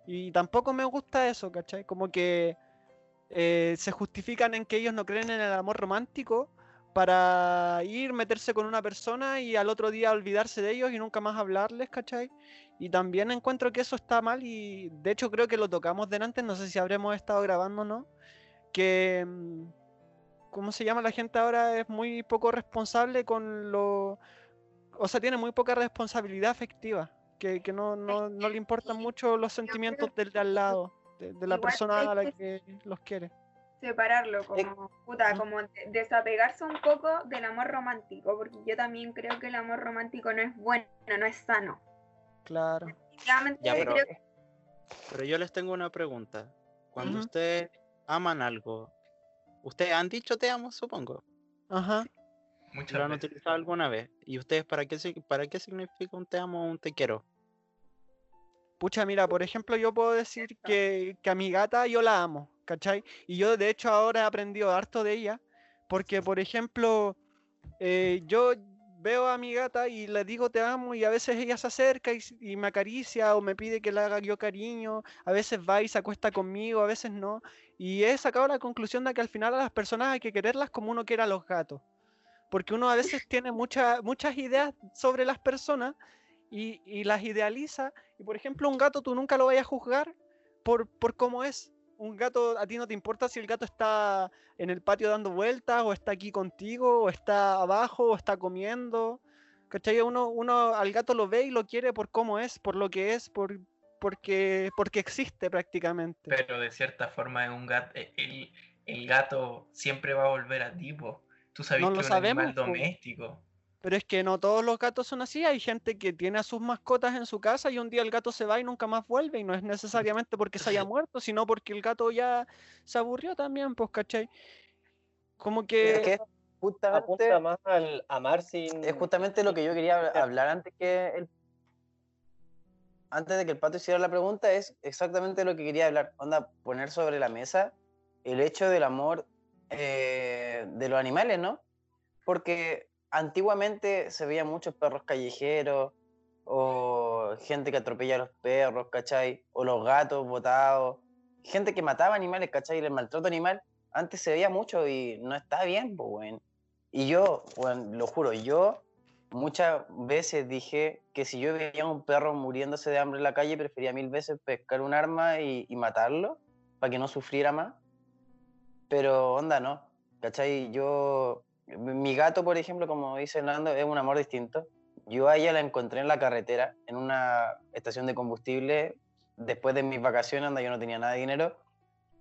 Y tampoco me gusta eso, ¿cachai? Como que eh, se justifican en que ellos no creen en el amor romántico para ir, meterse con una persona y al otro día olvidarse de ellos y nunca más hablarles, ¿cachai? Y también encuentro que eso está mal y de hecho creo que lo tocamos delante, no sé si habremos estado grabando o no, que... ¿Cómo se llama la gente ahora? Es muy poco responsable con lo... O sea, tiene muy poca responsabilidad afectiva, que, que no, no, no le importan mucho los sentimientos del de al lado, de, de la igual persona a la que- los quiere. separarlo, Eh, como, puta, como de- desapegarse un poco del amor romántico, porque yo también creo que el amor romántico no es bueno, no es sano. Claro. Ya, pero- creo que Pero yo les tengo una pregunta. Cuando ustedes aman algo, ustedes han dicho te amo, supongo. Ajá. Muchas ¿Lo han veces. utilizado alguna vez? ¿Y ustedes para qué, para qué significa un te amo o un te quiero? Pucha, mira, por ejemplo, yo puedo decir que, que a mi gata yo la amo, ¿cachai? Y yo de hecho ahora he aprendido harto de ella, porque por ejemplo, eh, yo veo a mi gata y le digo te amo y a veces ella se acerca y, me acaricia o me pide que le haga yo cariño, a veces va y se acuesta conmigo, a veces no. Y he sacado la conclusión de que al final a las personas hay que quererlas como uno quiere a los gatos. Porque uno a veces [LAUGHS] tiene mucha- muchas ideas sobre las personas y, y las idealiza. Y por ejemplo, un gato tú nunca lo vayas a juzgar por, por cómo es. Un gato, a ti no te importa si el gato está en el patio dando vueltas, o está aquí contigo, o está abajo, o está comiendo. ¿Cachai? Uno, uno al gato lo ve y lo quiere por cómo es, por lo que es, por, porque, porque existe prácticamente. Pero de cierta forma es un gato, el, el gato siempre va a volver a ti, po. Tú sabes No que lo es un animal sabemos, po. Pero es que no todos los gatos son así. Hay gente que tiene a sus mascotas en su casa y un día el gato se va y nunca más vuelve. Y no es necesariamente porque se haya [LAUGHS] muerto, sino porque el gato ya se aburrió también, pues, ¿cachai? Como Es que... que justamente, Apunta más al amar sin. es justamente lo que yo quería hablar antes que el, antes de que el pato hiciera la pregunta, es exactamente lo que quería hablar. Onda, poner sobre la mesa el hecho del amor eh, de los animales, ¿no? Porque antiguamente se veían muchos perros callejeros o gente que atropella a los perros, ¿cachai? O los gatos botados, gente que mataba animales, ¿cachai? El maltrato animal antes se veía mucho y no está bien, pues, weón. Y yo, weón, lo juro, yo muchas veces dije que si yo veía a un perro muriéndose de hambre en la calle, prefería mil veces pescar un arma y, y matarlo para que no sufriera más. Pero onda, no. ¿Cachai? Yo, mi gato, por ejemplo, como dice Hernando, es un amor distinto. Yo a ella la encontré en la carretera, en una estación de combustible, después de mis vacaciones, onda, yo no tenía nada de dinero.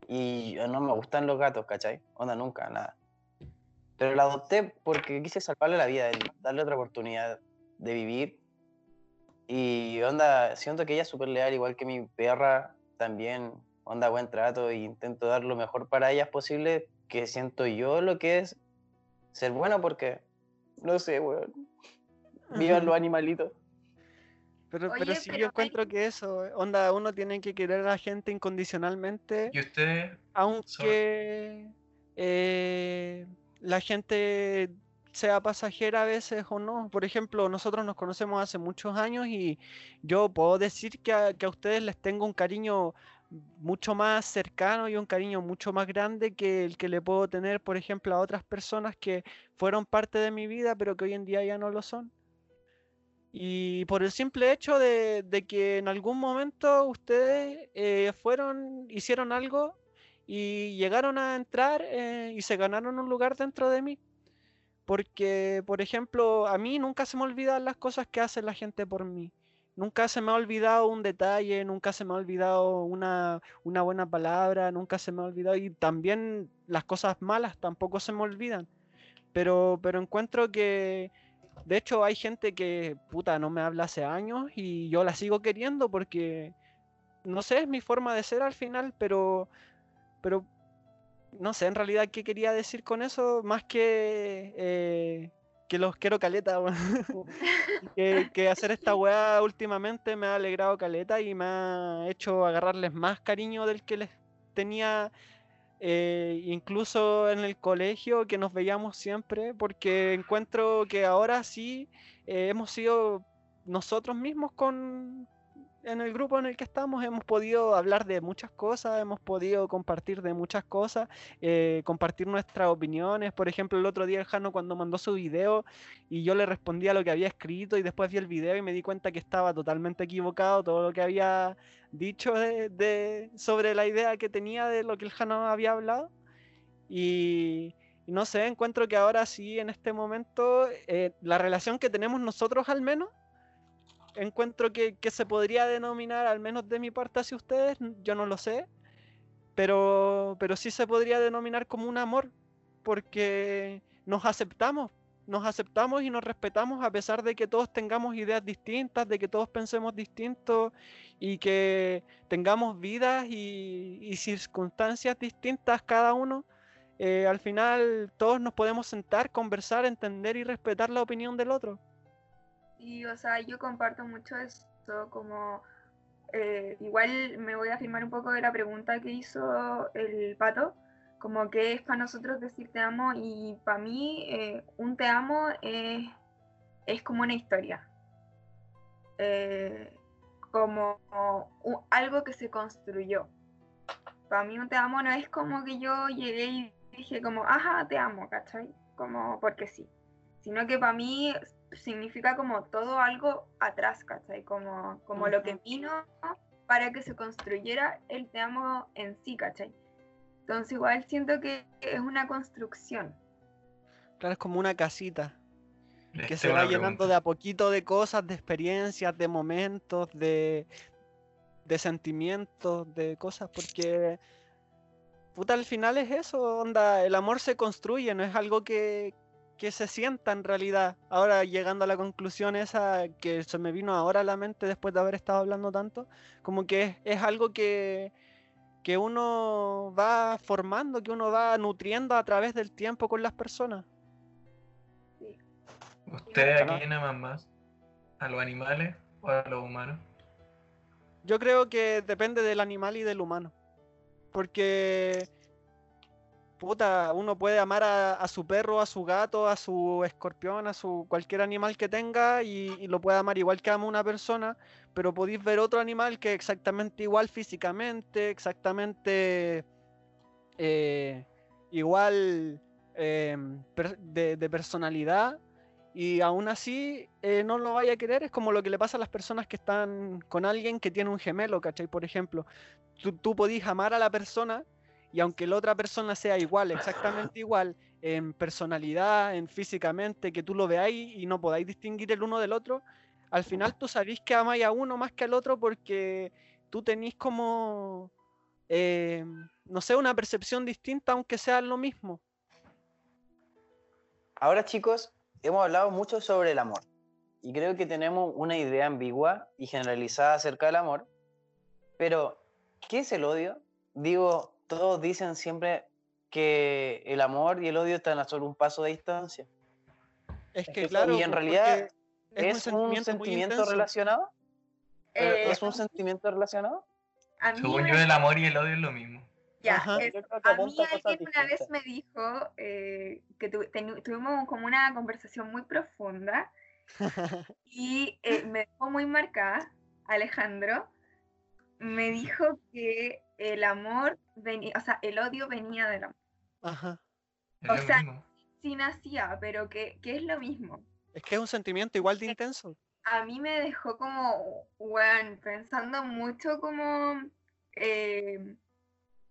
Y no me gustan los gatos, ¿cachai? Onda, nunca, nada. Pero la adopté porque quise salvarle la vida, darle otra oportunidad de vivir. Y onda, siento que ella es súper leal, igual que mi perra, también, onda, buen trato, e intento dar lo mejor para ellas posible, que siento yo lo que es ser bueno, porque, no sé, weón, vivan los animalitos. Pero, Oye, pero si pero yo hay- encuentro que eso, onda, uno tiene que querer a la gente incondicionalmente, Y usted, aunque eh, la gente sea pasajera a veces o no. Por ejemplo, nosotros nos conocemos hace muchos años y yo puedo decir que a, que a ustedes les tengo un cariño mucho más cercano y un cariño mucho más grande que el que le puedo tener, por ejemplo, a otras personas que fueron parte de mi vida, pero que hoy en día ya no lo son. Y por el simple hecho de, que en algún momento ustedes eh, fueron, hicieron algo y llegaron a entrar eh, y se ganaron un lugar dentro de mí. Porque, por ejemplo, a mí nunca se me olvidan las cosas que hace la gente por mí. Nunca se me ha olvidado un detalle, nunca se me ha olvidado una, una buena palabra, nunca se me ha olvidado. Y también las cosas malas tampoco se me olvidan. Pero, pero encuentro que, de hecho, hay gente que, puta, no me habla hace años y yo la sigo queriendo porque, no sé, es mi forma de ser al final, pero, pero, no sé, en realidad, ¿qué quería decir con eso? Más que, eh, que los quiero caleta, [LAUGHS] weón. que, que hacer esta [LAUGHS] weá últimamente me ha alegrado caleta y me ha hecho agarrarles más cariño del que les tenía eh, incluso en el colegio que nos veíamos siempre, porque encuentro que ahora sí eh, hemos sido nosotros mismos con en el grupo en el que estamos, hemos podido hablar de muchas cosas, hemos podido compartir de muchas cosas, eh, compartir nuestras opiniones. Por ejemplo, el otro día el Jano cuando mandó su video y yo le respondí a lo que había escrito y después vi el video y me di cuenta que estaba totalmente equivocado todo lo que había dicho de, de- sobre la idea que tenía de lo que el Jano había hablado. Y, y no sé, encuentro que ahora sí, en este momento, eh, la relación que tenemos nosotros al menos, encuentro que, que se podría denominar, al menos de mi parte hacia ustedes, yo no lo sé, pero, pero sí se podría denominar como un amor, porque nos aceptamos, nos aceptamos y nos respetamos a pesar de que todos tengamos ideas distintas, de que todos pensemos distintos y que tengamos vidas y, y circunstancias distintas cada uno. eh, al final todos nos podemos sentar, conversar, entender y respetar la opinión del otro. Y, o sea, yo comparto mucho eso, como eh, igual me voy a afirmar un poco de la pregunta que hizo el pato, como que es para nosotros decir te amo y para mí eh, un te amo es, es como una historia, Eh, como u- algo que se construyó. Para mí un te amo no es como que yo llegué y dije como, ajá, te amo, ¿cachai? Como porque sí, sino que para mí significa como todo algo atrás, ¿cachai? Como, como lo que vino para que se construyera el te amo en sí, ¿cachai? Entonces igual siento que es una construcción. Claro, es como una casita les que se va llenando pregunta. de a poquito de cosas, de experiencias, de momentos, de, de sentimientos, de cosas, porque puta, al final es eso, onda, el amor se construye, no es algo que, que se sienta en realidad. Ahora llegando a la conclusión esa que se me vino ahora a la mente después de haber estado hablando tanto, como que es, es algo que, que uno va formando, que uno va nutriendo a través del tiempo con las personas. ¿Ustedes a quién aman más? ¿A los animales o a los humanos? Yo creo que depende del animal y del humano. Porque, puta, uno puede amar a, su perro, a su gato, a su escorpión, a su cualquier animal que tenga y, lo puede amar igual que ama una persona, pero podéis ver otro animal que es exactamente igual físicamente, exactamente eh, igual em, de, personalidad y aún así eh, no lo vaya a querer. Es como lo que le pasa a las personas que están con alguien que tiene un gemelo, ¿cachai? Por ejemplo, tú, tú amar a la persona y aunque la otra persona sea igual, exactamente igual, en personalidad, en físicamente, que tú lo veáis y no podáis distinguir el uno del otro, al final tú sabéis que amáis a uno más que al otro porque tú tenés como, eh, no sé, una percepción distinta aunque sea lo mismo. Ahora, chicos, hemos hablado mucho sobre el amor y creo que tenemos una idea ambigua y generalizada acerca del amor. Pero, ¿qué es el odio? Digo, todos dicen siempre que el amor y el odio están a solo un paso de distancia. Es que claro, y en realidad es, ¿Es un sentimiento intenso. relacionado? ¿Pero Eh, ¿Es un sentimiento relacionado? a mí Según yo, el amor y el odio es lo mismo. Ya, es- a mí alguien una vez me dijo eh, que tu- teni- tuvimos como una conversación muy profunda [LAUGHS] y eh, me dejó muy marcada, Alejandro, me dijo que el amor venía, o sea, el odio venía del amor. Ajá. O sea, mismo. Sí nacía, pero que, que es lo mismo. Es que es un sentimiento igual de intenso. A mí me dejó como, bueno, pensando mucho como, eh,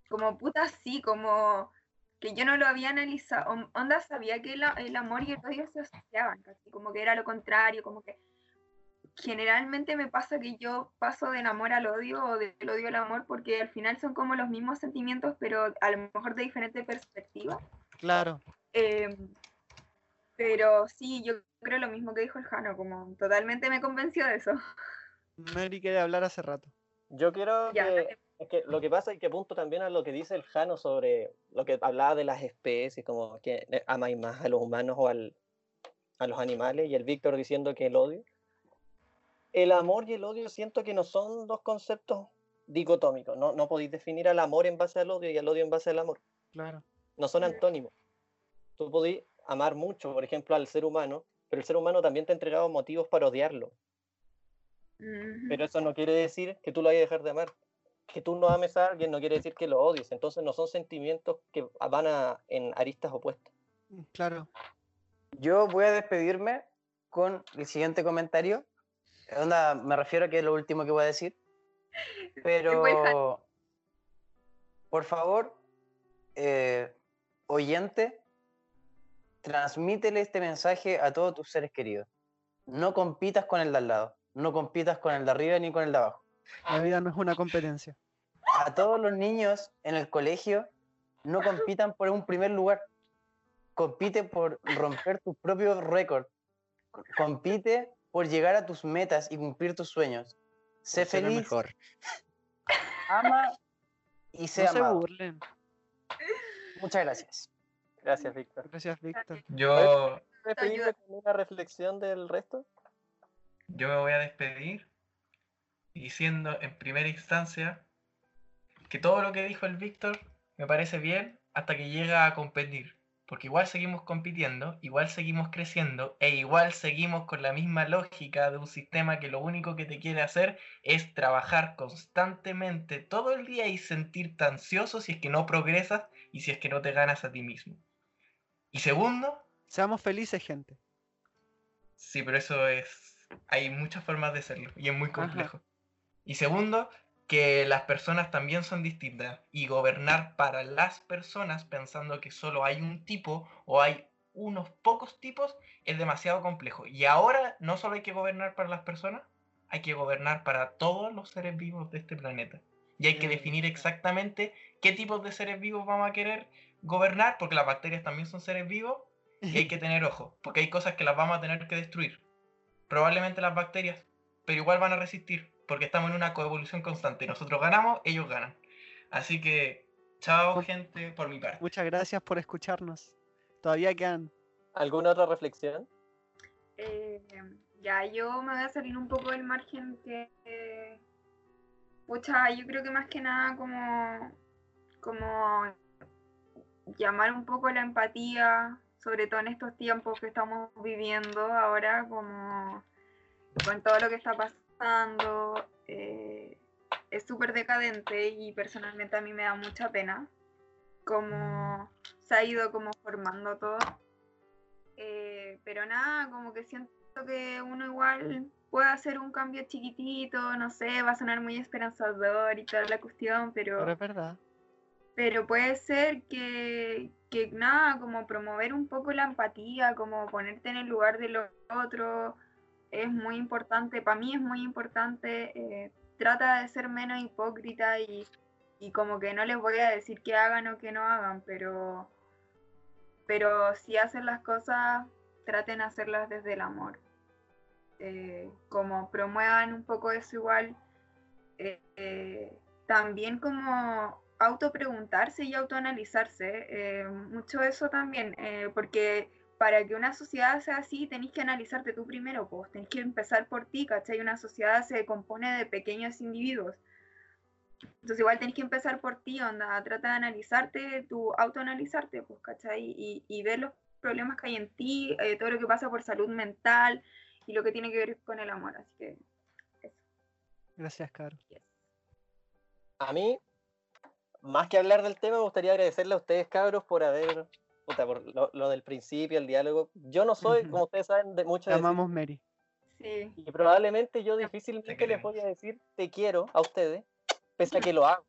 como puta sí, como que yo no lo había analizado. on- Onda sabía que la- el amor y el odio se asociaban, casi como que era lo contrario, como que generalmente me pasa que yo paso del amor al odio o del odio al amor porque al final son como los mismos sentimientos, pero a lo mejor de diferente perspectiva. Claro. Em, pero sí, yo creo lo mismo que dijo el Jano, como totalmente me convenció de eso. Mary quiere hablar hace rato. Yo quiero Ya, que, dale. es que lo que pasa es que apunto también a lo que dice el Jano sobre lo que hablaba de las especies, como que eh, amáis más a los humanos o al, a los animales, y el Víctor diciendo que el odio. El amor y el odio siento que no son dos conceptos dicotómicos, no, no podéis definir al amor en base al odio y al odio en base al amor, Claro. no son antónimos. Tú podéis amar mucho, por ejemplo, al ser humano, pero el ser humano también te ha entregado motivos para odiarlo. Ujú. Pero eso no quiere decir que tú lo vayas a dejar de amar. Que tú no ames a alguien no quiere decir que lo odies. Entonces no son sentimientos que van a, en aristas opuestas. Claro. Yo voy a despedirme con el siguiente comentario. Onda, me refiero a que es lo último que voy a decir. [LAUGHS] Pero, por favor, eh, oyente, transmítele este mensaje a todos tus seres queridos. No compitas con el de al lado, no compitas con el de arriba ni con el de abajo. La vida no es una competencia. A todos los niños en el colegio, no compitan por un primer lugar. Compite por romper tu propio récord. Co- Compite por llegar a tus metas y cumplir tus sueños. Sé por ser el feliz, mejor. [LAUGHS] ama y sé No se amado. burlen. Muchas gracias. Gracias, Víctor. Gracias, Víctor. Yo, ¿Despedirme con una reflexión del resto? yo me voy a despedir diciendo en primera instancia que todo lo que dijo el Víctor me parece bien hasta que llega a competir. Porque igual seguimos compitiendo, igual seguimos creciendo e igual seguimos con la misma lógica de un sistema que lo único que te quiere hacer es trabajar constantemente todo el día y sentirte ansioso si es que no progresas y si es que no te ganas a ti mismo. Y segundo, Seamos felices, gente. Sí, pero eso es. Hay muchas formas de hacerlo y es muy Ajá. complejo. Y segundo, que las personas también son distintas y gobernar para las personas pensando que solo hay un tipo o hay unos pocos tipos es demasiado complejo. Y ahora no solo hay que gobernar para las personas, hay que gobernar para todos los seres vivos de este planeta. Y hay que definir exactamente qué tipos de seres vivos vamos a querer gobernar, porque las bacterias también son seres vivos, Y hay que [LAUGHS] tener ojo, porque hay cosas que las vamos a tener que destruir. Probablemente las bacterias, pero igual van a resistir, porque estamos en una coevolución constante. Nosotros ganamos, ellos ganan. Así que, chao gente, por mi parte. Muchas gracias por escucharnos. Todavía quedan. ¿Alguna otra reflexión? Eh, ya, yo me voy a salir un poco del margen que. eh, pucha, yo creo que más que nada como. como llamar un poco la empatía, sobre todo en estos tiempos que estamos viviendo ahora, como con todo lo que está pasando. Eh, es súper decadente y personalmente a mí me da mucha pena cómo se ha ido como formando todo. Eh, pero nada, como que siento que uno igual puede hacer un cambio chiquitito, no sé, va a sonar muy esperanzador y toda la cuestión, Pero pero, es verdad. pero puede ser que, que nada, como promover un poco la empatía, como ponerte en el lugar del otro, es muy importante, para mí es muy importante, eh, trata de ser menos hipócrita y, y como que no les voy a decir que hagan o que no hagan, pero, pero si hacen las cosas, traten de hacerlas desde el amor. Eh, como promuevan un poco eso igual, eh, también como autopreguntarse y autoanalizarse, mucho eso también, porque para que una sociedad sea así tenéis que analizarte tú primero, pues tenéis que empezar por ti, ¿cachai? Una sociedad se compone de pequeños individuos. Entonces igual tenés que empezar por ti, onda, trata de analizarte, tu autoanalizarte, pues, ¿cachai? Y, y ver los problemas que hay en ti, eh, todo lo que pasa por salud mental y lo que tiene que ver con el amor, así que Gracias, Caro. A mí, más que hablar del tema, me gustaría agradecerle a ustedes, cabros, por haber. Puta, por lo, lo del principio, el diálogo. Yo no soy, como ustedes saben, de mucho Te amamos, Mary. sí. Y probablemente yo difícilmente les voy a decir te quiero a ustedes, pese a que lo hago.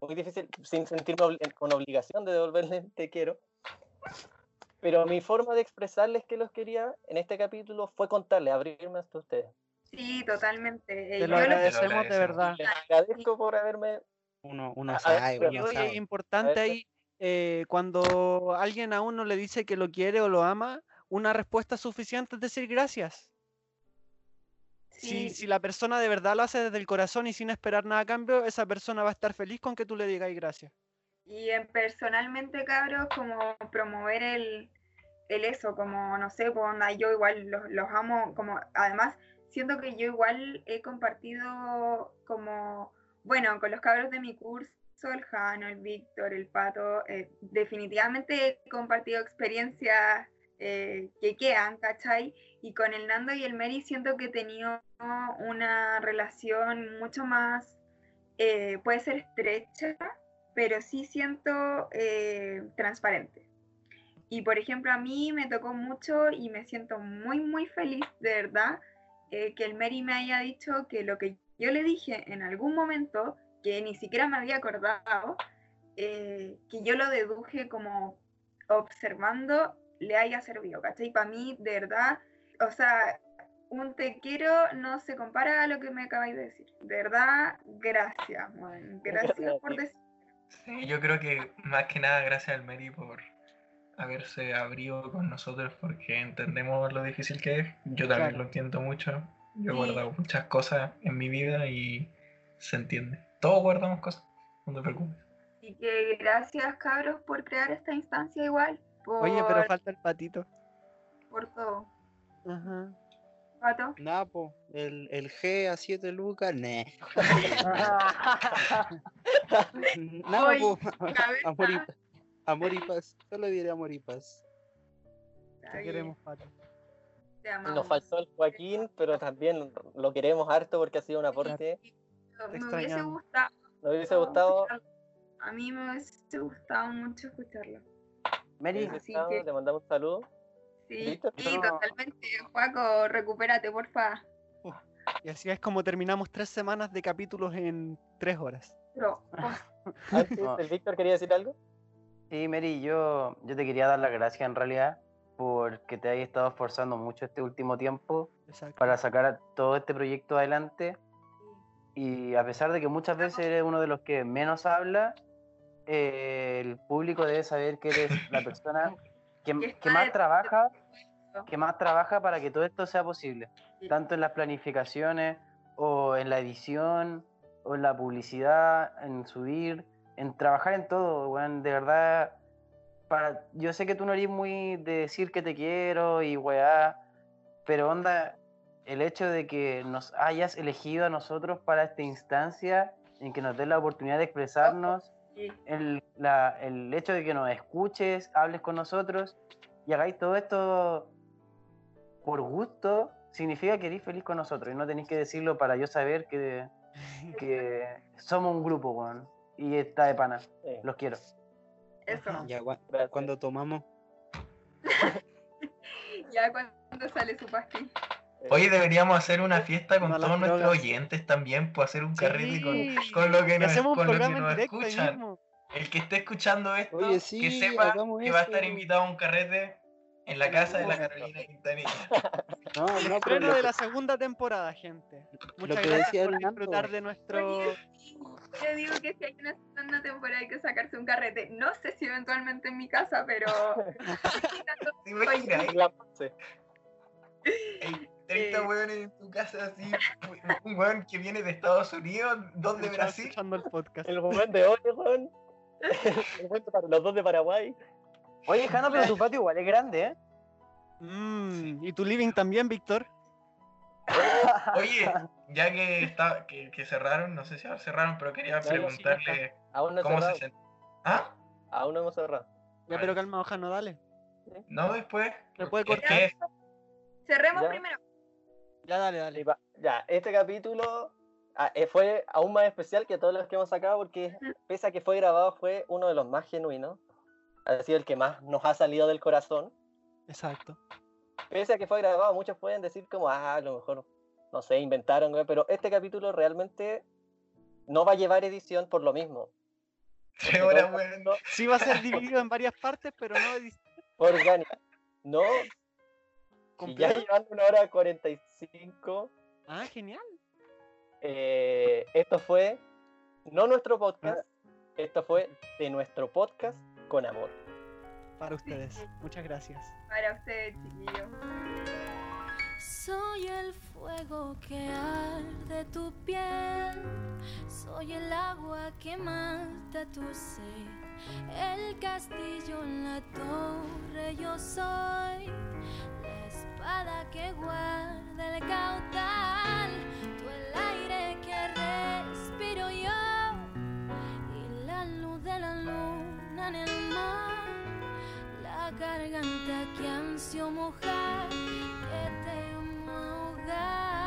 Muy difícil, sin sentirme obli- con obligación de devolverles te quiero. Pero mi forma de expresarles que los quería en este capítulo fue contarles, abrirme hasta ustedes. Sí, totalmente. Eh, Te lo yo lo- agradecemos de verdad. Les agradezco por haberme. Uno, uno sabe, ver, uno pero- Y sabe. es importante ahí, eh, cuando alguien a uno le dice que lo quiere o lo ama, una respuesta suficiente es decir gracias. Si, si la persona de verdad lo hace desde el corazón y sin esperar nada a cambio, esa persona va a estar feliz con que tú le digas gracias. Y en personalmente, cabros, como promover el, el eso, como, no sé, pues, onda, yo igual los, los amo, como, además, siento que yo igual he compartido como, bueno, con los cabros de mi curso, el Jano, el Víctor, el Pato, eh, definitivamente he compartido experiencias eh, que quedan, ¿cachai? Y con el Nando y el Mary siento que he tenido una relación mucho más, eh, puede ser estrecha, pero sí siento transparente. Y por ejemplo, a mí me tocó mucho y me siento muy, muy feliz, de verdad, que el Mary me haya dicho que lo que yo le dije en algún momento, que ni siquiera me había acordado, eh, que yo lo deduje como observando, le haya servido, ¿cachai? Para mí, de verdad, o sea, un te quiero no se compara a lo que me acabáis de decir. De verdad, gracias, man. Gracias por decir. Sí, yo creo que más que nada gracias al Mary por haberse abrido con nosotros porque entendemos lo difícil que es. Yo también Claro. lo entiendo mucho. Yo he Sí. guardado muchas cosas en mi vida y se entiende. Todos guardamos cosas, no te preocupes. Así que gracias, cabros, por crear esta instancia igual. Por, Oye, pero falta el patito. por todo. Ajá. Pato. Nada, po, el, el G a 7 lucas, ne. [LAUGHS] Nada, Oye, po, amor y, amor y paz. Solo diré amor y paz. Te queremos, pato. te nos faltó el Joaquín, pero también lo queremos harto porque ha sido un aporte. Me hubiese gustado. Hubiese. A mí me hubiese gustado mucho escucharlo. Mary, que- Le mandamos un saludo. Sí, ¿Listo? sí, No. totalmente. Juaco, recupérate, porfa. Y así es como terminamos tres semanas de capítulos en tres horas. Pero, [LAUGHS] Antes, No. ¿el Víctor quería decir algo? Sí, Mary, yo, yo te quería dar las gracias en realidad porque te hayas estado esforzando mucho este último tiempo Exacto. para sacar a- todo este proyecto adelante. Y a pesar de que muchas veces eres uno de los que menos habla, eh, el público debe saber que eres la persona [LAUGHS] que, que más trabaja, que más trabaja para que todo esto sea posible, tanto en las planificaciones o en la edición o en la publicidad, en subir, en trabajar en todo, weón, de verdad. Para, yo sé que tú no eres muy de decir que te quiero y weá, pero onda, el hecho de que nos hayas elegido a nosotros para esta instancia, en que nos des la oportunidad de expresarnos, el, la- el hecho de que nos escuches, hables con nosotros y hagáis todo esto por gusto, significa que eres feliz con nosotros y no tenéis que decirlo para yo saber que, [LAUGHS] que somos un grupo, weón. Y está de pana. Sí, Los quiero. Eso. Ya, cuando tomamos. [LAUGHS] Ya cuando sale su pastel. Eh, Oye, deberíamos hacer una fiesta con todos nuestros drogas. oyentes también, pues hacer un carrete con, Sí. con lo que nos, con lo que nos escuchan. mismo. El que esté escuchando esto, Oye, sí, que sepa que va a estar invitado a un carrete en la casa de la Carolina Quintanilla. [LAUGHS] No, no, pero lo de la segunda temporada, gente. Muchas que gracias decía por disfrutar de nuestro. Yo digo que si hay una segunda temporada hay que sacarse un carrete. No sé si eventualmente en mi casa, pero. [LAUGHS] ¿Te imaginas? [LAUGHS] la pase. Hay 30 Eh. hueones en tu casa así, un hueón que viene de Estados Unidos, dos de Brasil. escuchando el podcast. El momento de hoy, weón. [LAUGHS] Los dos de Paraguay. Oye, Jano, pero tu patio igual es grande, ¿eh? Mm, ¿Y tu living también, Víctor? Oye, ya que está, que, que cerraron, no sé si ahora cerraron, pero quería preguntarle Aún no cómo se sent- ¿Ah? Aún no hemos cerrado. Ya, pero calma, Ojano, dale. No después. ¿Me puede Es cortar? que Cerremos Ya. primero. Ya, dale, dale. Ya, este capítulo ah, eh, fue aún más especial que todos los que hemos sacado porque pese a que fue grabado fue uno de los más genuinos. Ha sido el que más nos ha salido del corazón. Exacto. Pese a que fue grabado, muchos pueden decir como, ah, a lo mejor, no sé, inventaron, güey", pero este capítulo realmente no va a llevar edición por lo mismo. Sí va a ser [LAUGHS] dividido en varias partes, pero no orgánico. No, ya llevando una hora 45, Ah, genial. eh, esto fue no nuestro podcast, esto fue de nuestro podcast con amor. Para ustedes. Muchas gracias. Para ustedes, chiquillos. Soy el fuego que arde tu piel, soy el agua que mata tu sed, el castillo en la torre yo soy, espada que guarda el caudal, tú el aire que respiro yo y la luz de la luna en el mar, la garganta que ansio mojar, que temo ahogar.